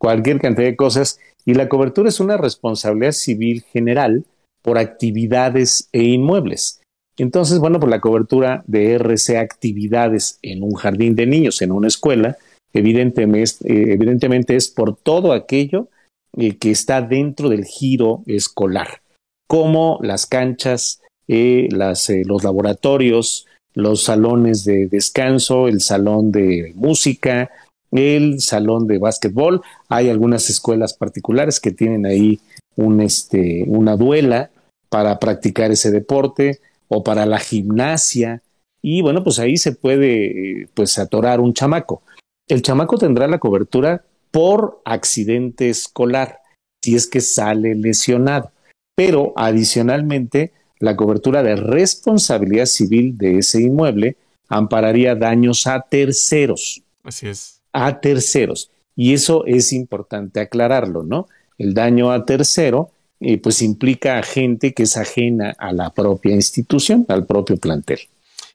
cualquier cantidad de cosas, y la cobertura es una responsabilidad civil general por actividades e inmuebles. Entonces, bueno, por la cobertura de RC actividades en un jardín de niños, en una escuela, evidentemente, eh, evidentemente es por todo aquello eh, que está dentro del giro escolar, como las canchas, eh, las, los laboratorios, los salones de descanso, el salón de música, el salón de básquetbol. Hay algunas escuelas particulares que tienen ahí un, este, una duela para practicar ese deporte o para la gimnasia. Y bueno, pues ahí se puede pues atorar un chamaco. El chamaco tendrá la cobertura por accidente escolar, si es que sale lesionado. Pero adicionalmente, la cobertura de responsabilidad civil de ese inmueble ampararía daños a terceros. Así es. A terceros. Y eso es importante aclararlo, ¿no? El daño a tercero, eh, pues implica a gente que es ajena a la propia institución, al propio plantel.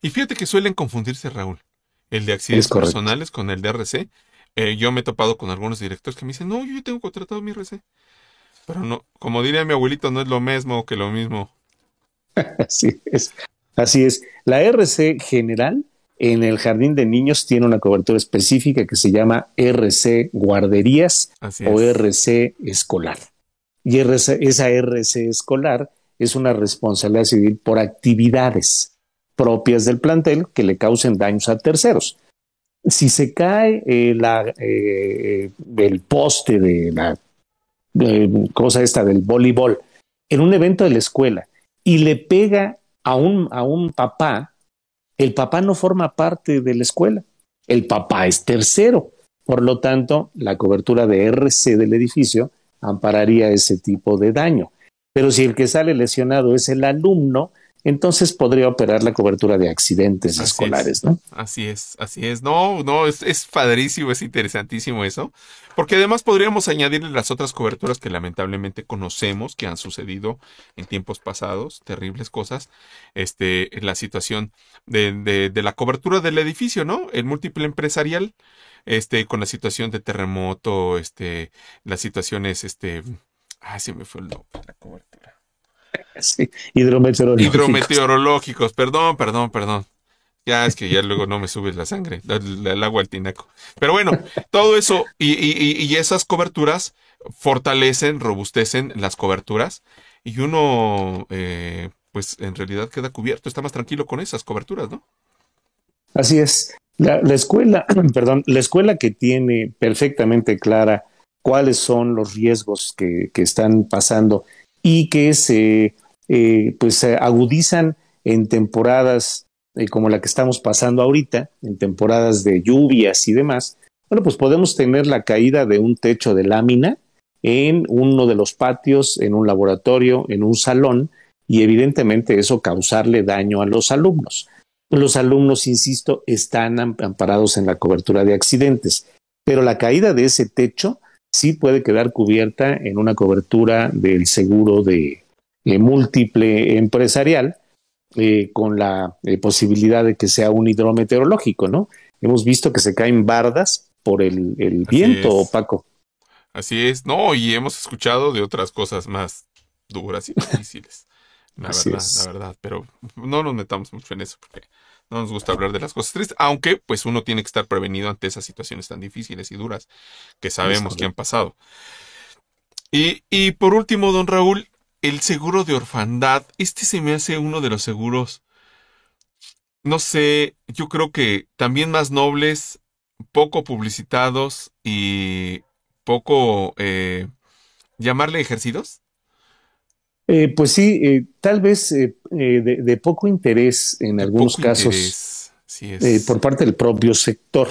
Y fíjate que suelen confundirse, Raúl, el de accidentes personales con el de RC. Eh, yo me he topado con algunos directores que me dicen, no, yo tengo contratado mi RC. Pero no, como diría mi abuelito, no es lo mismo que lo mismo. Así es. Así es. La RC general en el jardín de niños tiene una cobertura específica que se llama RC guarderías o RC escolar. Y esa RC escolar es una responsabilidad civil por actividades propias del plantel que le causen daños a terceros si se cae eh, la, eh, el poste de la cosa esta del voleibol en un evento de la escuela y le pega a un, a un papá, el papá no forma parte de la escuela, el papá es tercero. Por lo tanto, la cobertura de RC del edificio ampararía ese tipo de daño. Pero si el que sale lesionado es el alumno, entonces podría operar la cobertura de accidentes escolares, ¿no? Así es, así es. No, no, es, es padrísimo, es interesantísimo eso. Porque además podríamos añadirle las otras coberturas que lamentablemente conocemos que han sucedido en tiempos pasados, terribles cosas. Este, la situación de, de, de la cobertura del edificio, ¿no? El múltiple empresarial, este, con la situación de terremoto, este, las situaciones, este, ah, se me fue el nombre, la cobertura Sí, hidrometeorológicos. Hidrometeorológicos, perdón, perdón, perdón. Ya es que ya luego no me subes la sangre, el, agua al tinaco. Pero bueno, todo eso y, y, esas coberturas fortalecen, robustecen las coberturas y uno, eh, pues en realidad queda cubierto, está más tranquilo con esas coberturas, ¿no? Así es. La, la escuela, perdón, la escuela que tiene perfectamente clara cuáles son los riesgos que, que están pasando y que se eh, pues agudizan en temporadas eh, como la que estamos pasando ahorita, en temporadas de lluvias y demás, bueno, pues podemos tener la caída de un techo de lámina en uno de los patios, en un laboratorio, en un salón, y evidentemente eso causarle daño a los alumnos. Los alumnos, insisto, están amparados en la cobertura de accidentes, pero la caída de ese techo sí puede quedar cubierta en una cobertura del seguro de múltiple empresarial eh, con la eh, posibilidad de que sea un hidrometeorológico, ¿no? Hemos visto que se caen bardas por el, viento opaco. Así es, no, y hemos escuchado de otras cosas más duras y difíciles. La verdad, la verdad, pero no nos metamos mucho en eso porque no nos gusta hablar de las cosas tristes, aunque pues uno tiene que estar prevenido ante esas situaciones tan difíciles y duras que sabemos que han pasado. Y, y por último, don Raúl, el seguro de orfandad, este se me hace uno de los seguros, no sé, yo creo que también más nobles, poco publicitados y poco, eh, llamarle ejercidos. Eh, pues sí, eh, tal vez eh, de, poco interés en algunos casos por parte del propio sector.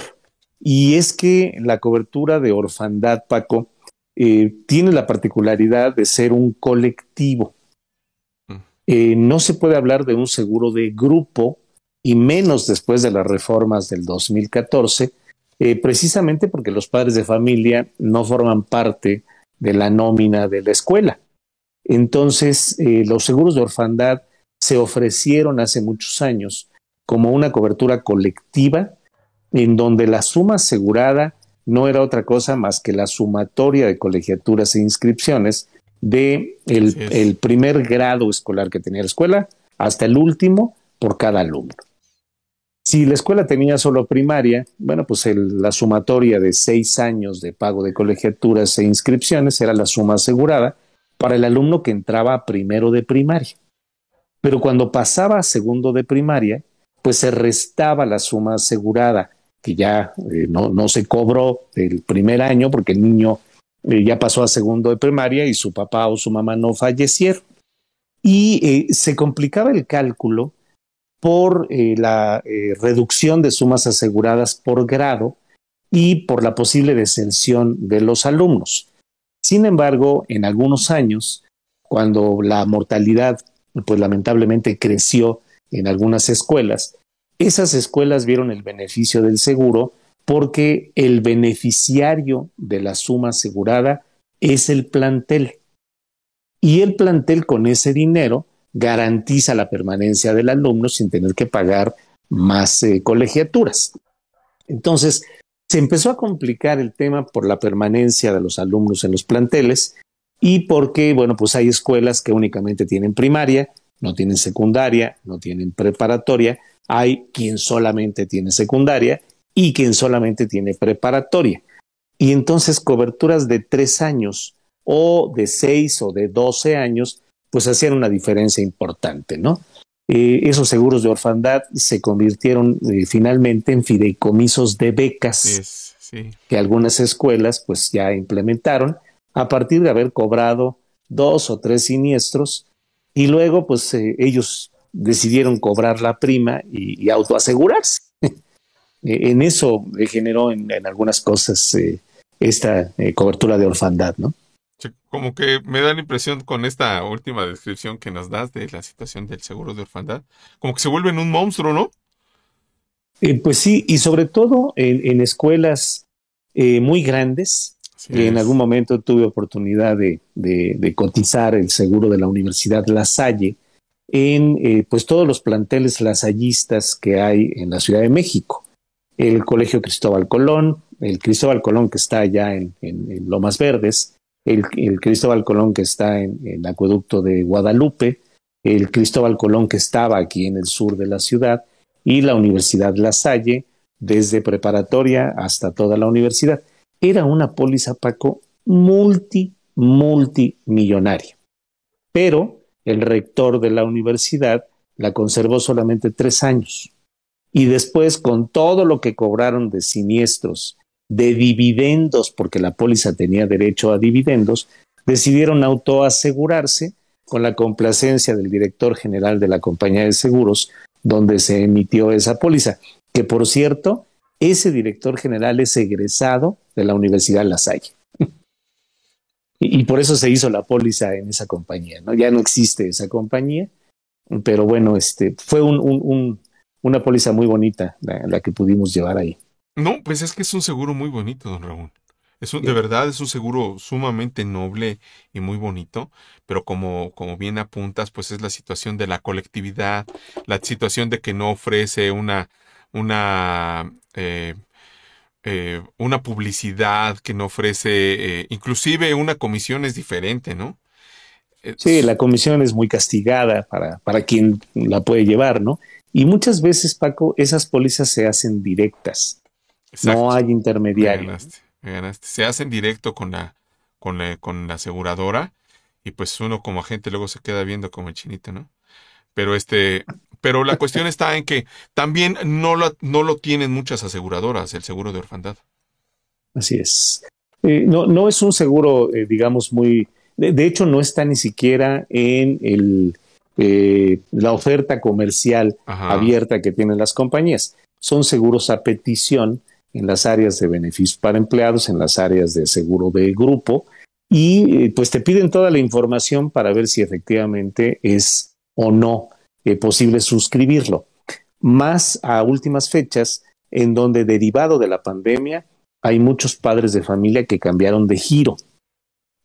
Y es que la cobertura de orfandad, Paco, tiene la particularidad de ser un colectivo. Mm. no se puede hablar de un seguro de grupo, y menos después de las reformas del 2014, precisamente porque los padres de familia no forman parte de la nómina de la escuela. Entonces, eh, los seguros de orfandad se ofrecieron hace muchos años como una cobertura colectiva en donde la suma asegurada no era otra cosa más que la sumatoria de colegiaturas e inscripciones de el, primer grado escolar que tenía la escuela hasta el último por cada alumno. Si la escuela tenía solo primaria, bueno, pues la sumatoria de seis años de pago de colegiaturas e inscripciones era la suma asegurada para el alumno que entraba primero de primaria. Pero cuando pasaba a segundo de primaria, pues se restaba la suma asegurada, que ya eh, no, no, se cobró el primer año porque el niño eh, ya pasó a segundo de primaria y su papá o su mamá no fallecieron. Y eh, se complicaba el cálculo por la reducción de sumas aseguradas por grado y por la posible deserción de los alumnos. Sin embargo, en algunos años, cuando la mortalidad pues lamentablemente creció en algunas escuelas. Esas escuelas vieron el beneficio del seguro porque el beneficiario de la suma asegurada es el plantel. Y el plantel con ese dinero garantiza la permanencia del alumno sin tener que pagar más eh, colegiaturas. Entonces, se empezó a complicar el tema por la permanencia de los alumnos en los planteles y porque, bueno, pues hay escuelas que únicamente tienen primaria, no tienen secundaria, no tienen preparatoria, hay quien solamente tiene secundaria y quien solamente tiene preparatoria. Y entonces coberturas de tres años o de seis o de doce años, pues hacían una diferencia importante, ¿no? Eh, esos seguros de orfandad se convirtieron eh, finalmente en fideicomisos de becas que algunas escuelas pues ya implementaron a partir de haber cobrado dos o tres siniestros y luego pues eh, ellos decidieron cobrar la prima y, autoasegurarse. E, en eso generó en, algunas cosas esta cobertura de orfandad, ¿no? Como que me da la impresión con esta última descripción que nos das de la situación del seguro de orfandad, como que se vuelven un monstruo, ¿no? pues sí, y sobre todo en, escuelas muy grandes, en algún momento tuve oportunidad de, cotizar el seguro de la Universidad La Salle en eh, pues todos los planteles lasallistas que hay en la Ciudad de México. El Colegio Cristóbal Colón, el Cristóbal Colón que está allá en, Lomas Verdes, el, Cristóbal Colón que está en, el acueducto de Guadalupe, el Cristóbal Colón que estaba aquí en el sur de la ciudad y la Universidad La Salle, desde preparatoria hasta toda la universidad era una póliza, Paco, multi, multimillonaria. Pero el rector de la universidad la conservó solamente tres años. Y después, con todo lo que cobraron de siniestros, de dividendos, porque la póliza tenía derecho a dividendos, decidieron autoasegurarse con la complacencia del director general de la compañía de seguros, donde se emitió esa póliza, que por cierto ese director general es egresado de la Universidad La Salle. y, por eso se hizo la póliza en esa compañía, ¿no? Ya no existe esa compañía, pero bueno, este, fue un, una póliza muy bonita la, que pudimos llevar ahí. No, pues es que es un seguro muy bonito, don Raúl. Es de verdad es un seguro sumamente noble y muy bonito, pero como, como bien apuntas, pues es la situación de la colectividad, la situación de que no ofrece una, una eh, eh, una publicidad que no ofrece, eh, inclusive una comisión es diferente, ¿no? Sí, la comisión es muy castigada para, para quien la puede llevar, ¿no? Y muchas veces, Paco, esas pólizas se hacen directas. No hay intermediario. Se hacen directo con la, con la, con la aseguradora y pues uno como agente luego se queda viendo como el chinito, ¿no? Pero este, pero la cuestión está en que también no lo, no lo tienen muchas aseguradoras, el seguro de orfandad. Así es. Eh, no, no es un seguro, eh, digamos, muy... De, hecho, no está ni siquiera en el, eh, la oferta comercial abierta que tienen las compañías. Son seguros a petición en las áreas de beneficios para empleados, en las áreas de seguro de grupo, y pues te piden toda la información para ver si efectivamente es o no posible suscribirlo. Más a últimas fechas, en donde derivado de la pandemia hay muchos padres de familia que cambiaron de giro.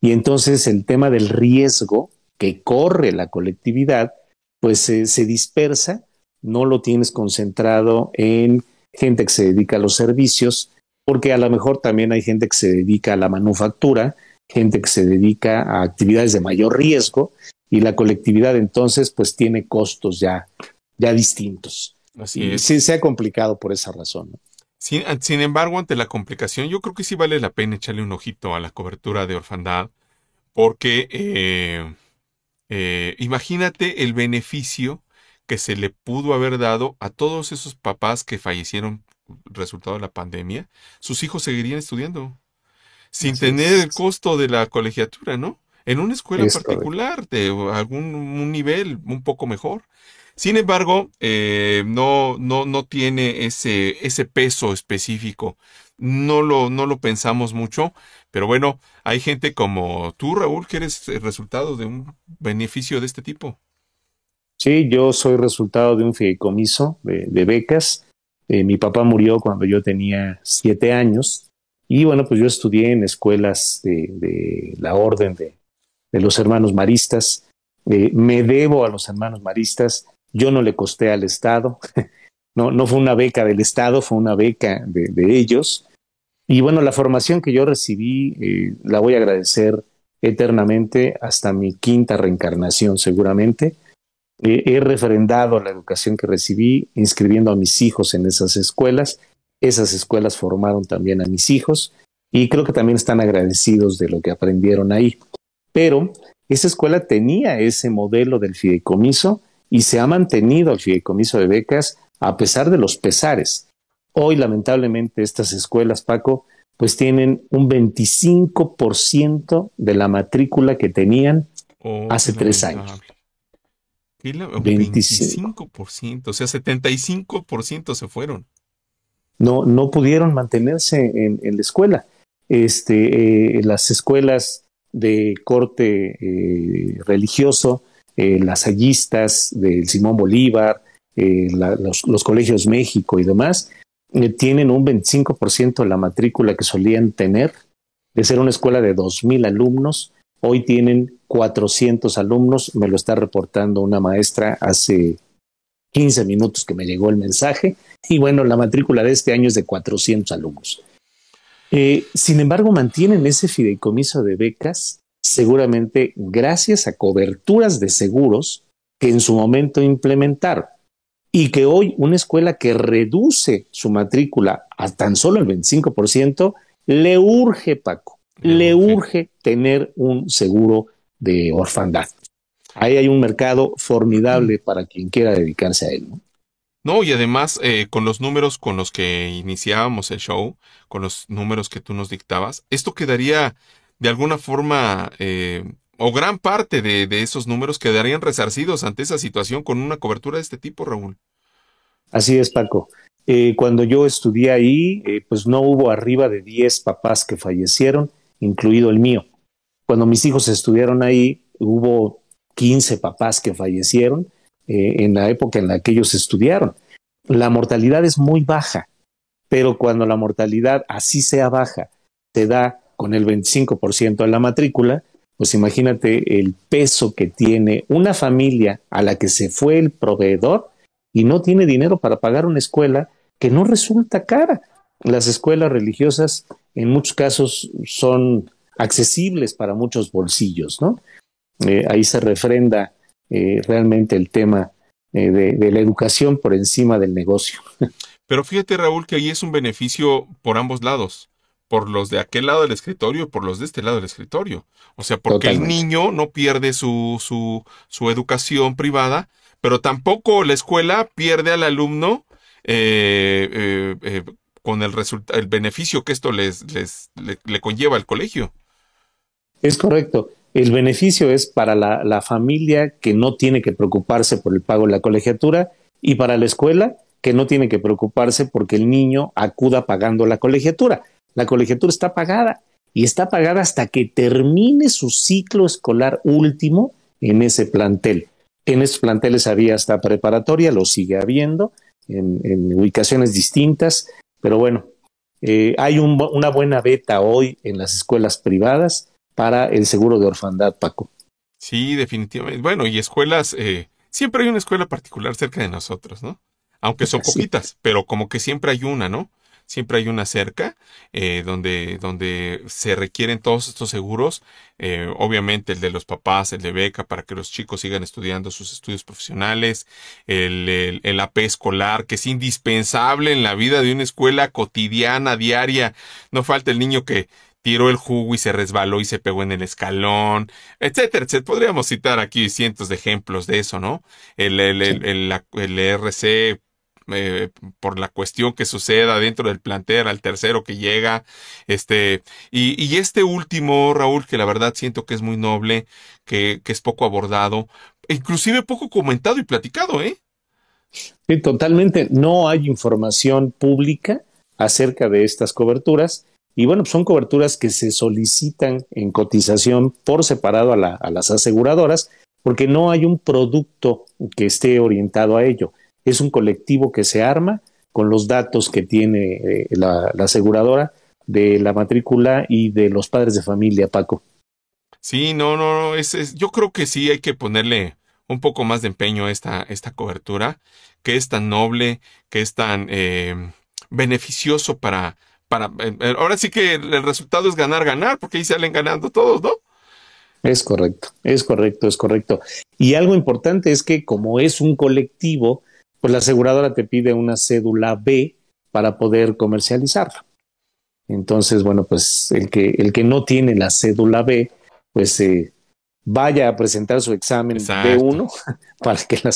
Y entonces el tema del riesgo que corre la colectividad, pues se dispersa, no lo tienes concentrado en gente que se dedica a los servicios, porque a lo mejor también hay gente que se dedica a la manufactura, gente que se dedica a actividades de mayor riesgo y la colectividad entonces pues tiene costos ya, ya distintos. Así sí, se ha complicado por esa razón. Sin, sin, embargo, ante la complicación, yo creo que sí vale la pena echarle un ojito a la cobertura de orfandad, porque eh, eh, imagínate el beneficio que se le pudo haber dado a todos esos papás que fallecieron resultado de la pandemia, sus hijos seguirían estudiando sin tener el costo de la colegiatura, ¿no? En una escuela particular, de algún un nivel un poco mejor. Sin embargo, eh, no, no, no tiene ese, ese peso específico. No lo, no lo pensamos mucho, pero bueno, hay gente como tú, Raúl, que eres el resultado de un beneficio de este tipo. Sí, yo soy resultado de un fideicomiso de, becas. Eh, mi papá murió cuando yo tenía siete años y bueno, pues yo estudié en escuelas de, la orden de, los hermanos maristas. Eh, me debo a los hermanos maristas. Yo no le costé al Estado. no, no fue una beca del Estado, fue una beca de, ellos. Y bueno, la formación que yo recibí eh, la voy a agradecer eternamente hasta mi quinta reencarnación seguramente. Eh, he refrendado la educación que recibí inscribiendo a mis hijos en esas escuelas esas escuelas formaron también a mis hijos y creo que también están agradecidos de lo que aprendieron ahí. Pero esa escuela tenía ese modelo del fideicomiso y se ha mantenido el fideicomiso de becas a pesar de los pesares. Hoy, lamentablemente, estas escuelas, Paco, pues tienen un 25% de la matrícula que tenían oh, hace tres años. 25%, o sea, 75% se fueron no, no pudieron mantenerse en, la escuela. Este, eh, las escuelas de corte eh, religioso, eh, las hallistas del Simón Bolívar, los, los, colegios México y demás, tienen un 25% de la matrícula que solían tener. De ser una escuela de 2.000 alumnos, hoy tienen 400 alumnos, me lo está reportando una maestra hace 15 minutos que me llegó el mensaje. Y bueno, la matrícula de este año es de 400 alumnos. Eh, sin embargo, mantienen ese fideicomiso de becas seguramente gracias a coberturas de seguros que en su momento implementaron y que hoy una escuela que reduce su matrícula a tan solo el 25%, le urge, Paco, le urge tener un seguro de orfandad. Ahí hay un mercado formidable para quien quiera dedicarse a él. ¿no? No, y además eh, con los números con los que iniciábamos el show, con los números que tú nos dictabas, esto quedaría de alguna forma, eh, o gran parte de, esos números quedarían resarcidos ante esa situación con una cobertura de este tipo, Raúl. Así es, Paco. Eh, cuando yo estudié ahí, pues no hubo arriba de 10 papás que fallecieron, incluido el mío. Cuando mis hijos estudiaron ahí, hubo 15 papás que fallecieron eh, en la época en la que ellos estudiaron. La mortalidad es muy baja, pero cuando la mortalidad así sea baja, te da con el 25% de la matrícula, pues imagínate el peso que tiene una familia a la que se fue el proveedor y no tiene dinero para pagar una escuela que no resulta cara. Las escuelas religiosas en muchos casos son accesibles para muchos bolsillos, ¿no? Eh, ahí se refrenda eh, realmente el tema eh, de, la educación por encima del negocio. Pero fíjate, Raúl, que ahí es un beneficio por ambos lados, por los de aquel lado del escritorio y por los de este lado del escritorio. O sea, porque el niño no pierde su, su, su, educación privada, pero tampoco la escuela pierde al alumno eh, con el, el beneficio que esto les, les le conlleva al colegio. Es correcto. El beneficio es para la, familia que no tiene que preocuparse por el pago de la colegiatura y para la escuela que no tiene que preocuparse porque el niño acuda pagando la colegiatura. La colegiatura está pagada y está pagada hasta que termine su ciclo escolar último en ese plantel. En esos planteles había hasta preparatoria, lo sigue habiendo, en, ubicaciones distintas, pero bueno, eh, hay una buena beta hoy en las escuelas privadas para el seguro de orfandad, Paco. Sí, definitivamente. Bueno, y escuelas, eh, siempre hay una escuela particular cerca de nosotros, ¿no? Aunque son poquitas, pero como que siempre hay una, ¿no? Siempre hay una cerca eh, donde, donde se requieren todos estos seguros, eh, obviamente el de los papás, el de beca para que los chicos sigan estudiando sus estudios profesionales, el, el, el AP escolar, que es indispensable en la vida de una escuela cotidiana, diaria, no falta el niño que tiró el jugo y se resbaló y se pegó en el escalón, etcétera, etcétera. Podríamos citar aquí cientos de ejemplos de eso, ¿no? El, el, el, el, el RC eh, por la cuestión que suceda dentro del plantel al tercero que llega, este, y, este último, Raúl, que la verdad siento que es muy noble, que, es poco abordado, inclusive poco comentado y platicado, ¿eh? Sí, totalmente. No hay información pública acerca de estas coberturas y bueno, son coberturas que se solicitan en cotización por separado a, las aseguradoras porque no hay un producto que esté orientado a ello. Es un colectivo que se arma con los datos que tiene eh, la, la, aseguradora de la matrícula y de los padres de familia, Paco. Sí, no, no, no, es, es, yo creo que sí hay que ponerle un poco más de empeño a esta, esta cobertura, que es tan noble, que es tan eh, beneficioso para, para, eh, ahora sí que el resultado es ganar, ganar, porque ahí salen ganando todos, ¿no? Es correcto, es correcto, es correcto. Y algo importante es que como es un colectivo, pues la aseguradora te pide una cédula B para poder comercializarla. Entonces, bueno, pues el que, el que no tiene la cédula B, pues eh, vaya a presentar su examen Exacto. B1 para que la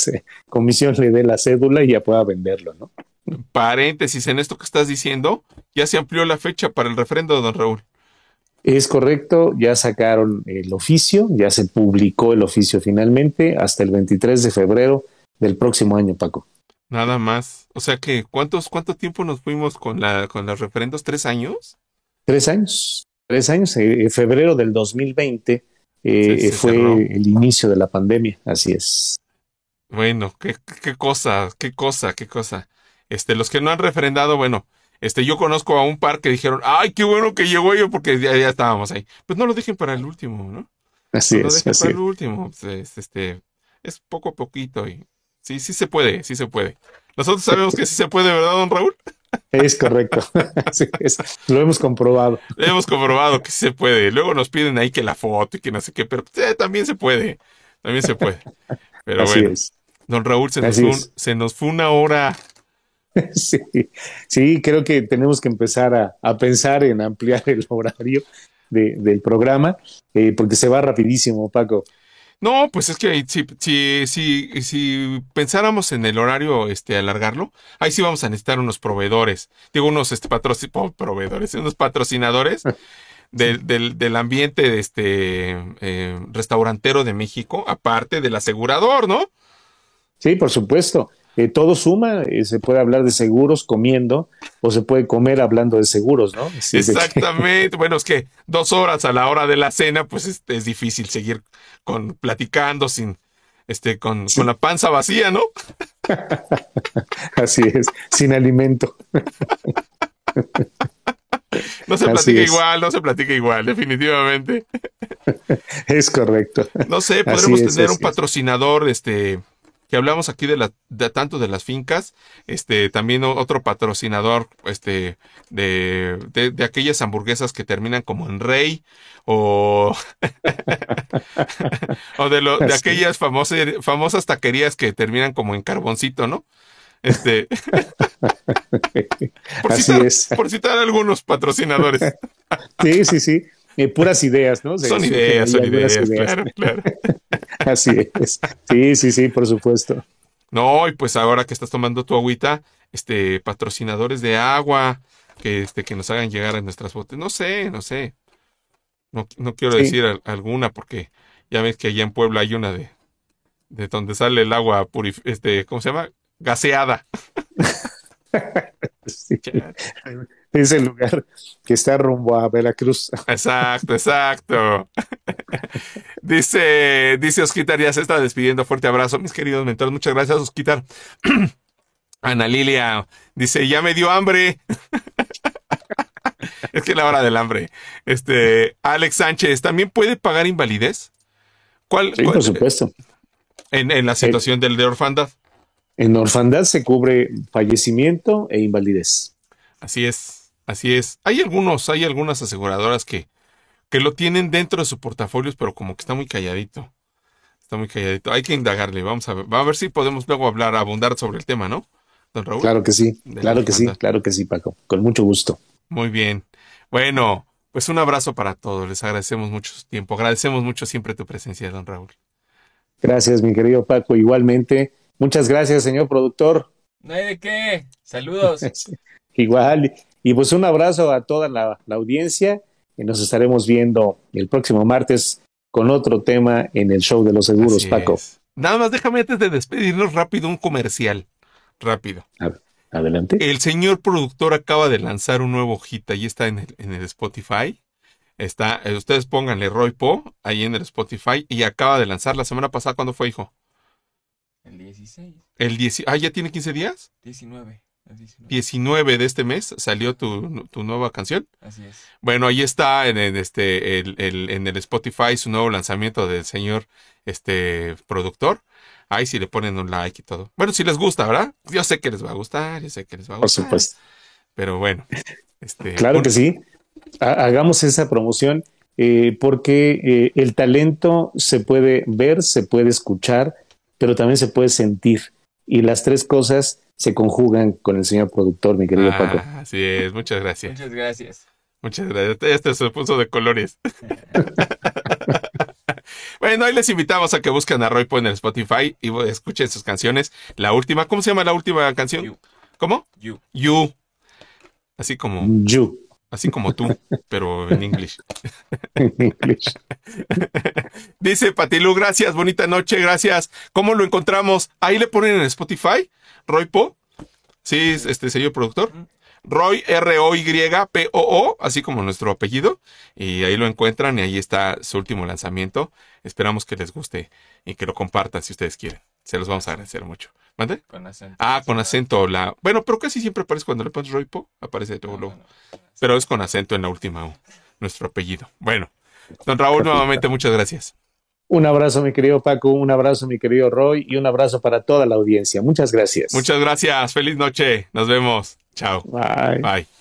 comisión le dé la cédula y ya pueda venderlo, ¿no? Paréntesis, en esto que estás diciendo, ya se amplió la fecha para el refrendo, don Raúl. Es correcto, ya sacaron el oficio, ya se publicó el oficio finalmente hasta el 23 de febrero del próximo año, Paco. Nada más. O sea que, ¿cuántos, cuánto tiempo nos fuimos con la, con los referendos? ¿Tres años? Tres años. Tres años. En febrero del 2020 eh, sí, fue cerró. el inicio de la pandemia. Así es. Bueno, qué, qué cosa, qué cosa, qué cosa. Este, los que no han refrendado, bueno, este, yo conozco a un par que dijeron, ay, qué bueno que llegó yo porque ya, ya estábamos ahí. Pues no lo dejen para el último, ¿no? Así no es. lo dejen así para es. el último. Pues, este, es poco a poquito y sí, sí se puede, sí se puede. Nosotros sabemos que sí se puede, ¿verdad, don Raúl? Es correcto. Es. Lo hemos comprobado. Hemos comprobado que sí se puede. Luego nos piden ahí que la foto y que no sé qué, pero eh, también se puede. También se puede. Pero Así bueno, es. don Raúl, se nos, un- se nos fue una hora. Sí, sí, creo que tenemos que empezar a, a pensar en ampliar el horario de, del programa, eh, porque se va rapidísimo, Paco. No, pues es que si, si, si, si pensáramos en el horario, este, alargarlo, ahí sí vamos a necesitar unos proveedores, digo, unos este, patroci- oh, proveedores, unos patrocinadores del, del, del ambiente este, eh, restaurantero de México, aparte del asegurador, ¿no? Sí, por supuesto. Eh, todo suma, eh, se puede hablar de seguros comiendo o se puede comer hablando de seguros, ¿no? Así de que- Exactamente. Bueno, es que dos horas a la hora de la cena, pues es, es difícil seguir con platicando sin, este, con, Sí. con la panza vacía, ¿no? así es, sin alimento. No se Así platica es. igual, no se platica igual, definitivamente. Es correcto. No sé, podremos es, tener un patrocinador, este, que hablamos aquí de la, de tanto de las fincas, este, también otro patrocinador, este, de, de, de aquellas hamburguesas que terminan como en rey, o, o de lo, de aquellas famosas, famosas taquerías que terminan como en carboncito, ¿no? Este, por Así citar, es. por citar algunos patrocinadores. Sí, sí, sí. Eh, puras ideas, ¿no? Se Son ideas, son ideas, claro, claro. Así es. Sí, sí, sí, por supuesto. No, y pues ahora que estás tomando tu agüita, este, patrocinadores de agua, que este, que nos hagan llegar a nuestras botes. No sé, no sé. No, no quiero Sí. decir al- alguna porque ya ves que allá en Puebla hay una de, de donde sale el agua purif este, ¿cómo se llama? Gaseada. Sí. Es el lugar que está rumbo a Veracruz. Exacto, exacto. dice, dice Osquitar, ya se está despidiendo. Fuerte abrazo, mis queridos mentores. Muchas gracias, Osquitar. Ana Lilia dice, ya me dio hambre. es que es la hora del hambre. Este, Alex Sánchez, ¿también puede pagar invalidez? ¿Cuál, Sí, cuál- por supuesto. en, en la situación del de orfandad? En orfandad se cubre fallecimiento e invalidez. Así es, así es. Hay algunos, hay algunas aseguradoras que, que lo tienen dentro de sus portafolios, pero como que está muy calladito. Está muy calladito. Hay que indagarle. Vamos a ver, va a ver si podemos luego hablar, abundar sobre el tema, ¿no? Don Raúl. Claro que sí, claro que sí, claro que sí, Paco. Con mucho gusto. Muy bien. Bueno, pues un abrazo para todos. Les agradecemos mucho su tiempo. Agradecemos mucho siempre tu presencia, don Raúl. Gracias, mi querido Paco. Igualmente. Muchas gracias, señor productor. No hay de qué. Saludos. Igual. Y pues un abrazo a toda la, audiencia. Y nos estaremos viendo el próximo martes con otro tema en el show de los seguros, Paco. Nada más déjame antes de despedirnos rápido un comercial. Rápido. adelante. El señor productor acaba de lanzar un nuevo hit. Ahí está en el, en el Spotify. Está, eh, ustedes pónganle Roy Po ahí en el Spotify y acaba de lanzar la semana pasada. ¿Cuándo fue, hijo? El 16. El 10, ah, ¿ya tiene 15 días? 19. 19. de este mes salió tu, nueva canción. Así es. Bueno, ahí está en, este, el, en el Spotify su nuevo lanzamiento del señor este, productor. Ahí sí le ponen un like y todo. Bueno, si les gusta, ¿verdad? Yo sé que les va a gustar, yo sé que les va a gustar. Por supuesto. Pero bueno. Este, claro que sí. Hagamos esa promoción eh, porque eh, el talento se puede ver, se puede escuchar pero también se puede sentir. Y las tres cosas se conjugan con el señor productor, mi querido ah, Paco. Así es, muchas gracias. Muchas gracias. Muchas gracias. Este se puso de colores. bueno, ahí les invitamos a que busquen a Roy en el Spotify y escuchen sus canciones. La última, ¿cómo se llama la última canción? ¿Cómo? You. You. Así como. You. Así como tú, pero en inglés. Dice Patilu, gracias, bonita noche, gracias. ¿Cómo lo encontramos? Ahí le ponen en Spotify, Roy Po. Sí, este señor productor. Roy R-O-Y-P-O-O, así como nuestro apellido. Y ahí lo encuentran y ahí está su último lanzamiento. Esperamos que les guste y que lo compartan si ustedes quieren. Se los vamos a agradecer mucho. ¿Mande? Con acento. Ah, con acento. La... Bueno, pero casi siempre aparece cuando le pones Roypo, aparece todo luego. Pero es con acento en la última nuestro apellido. Bueno, don Raúl, nuevamente muchas gracias. Un abrazo, mi querido Paco, un abrazo, mi querido Roy, y un abrazo para toda la audiencia. Muchas gracias. Muchas gracias. Feliz noche. Nos vemos. Chao. Bye. Bye.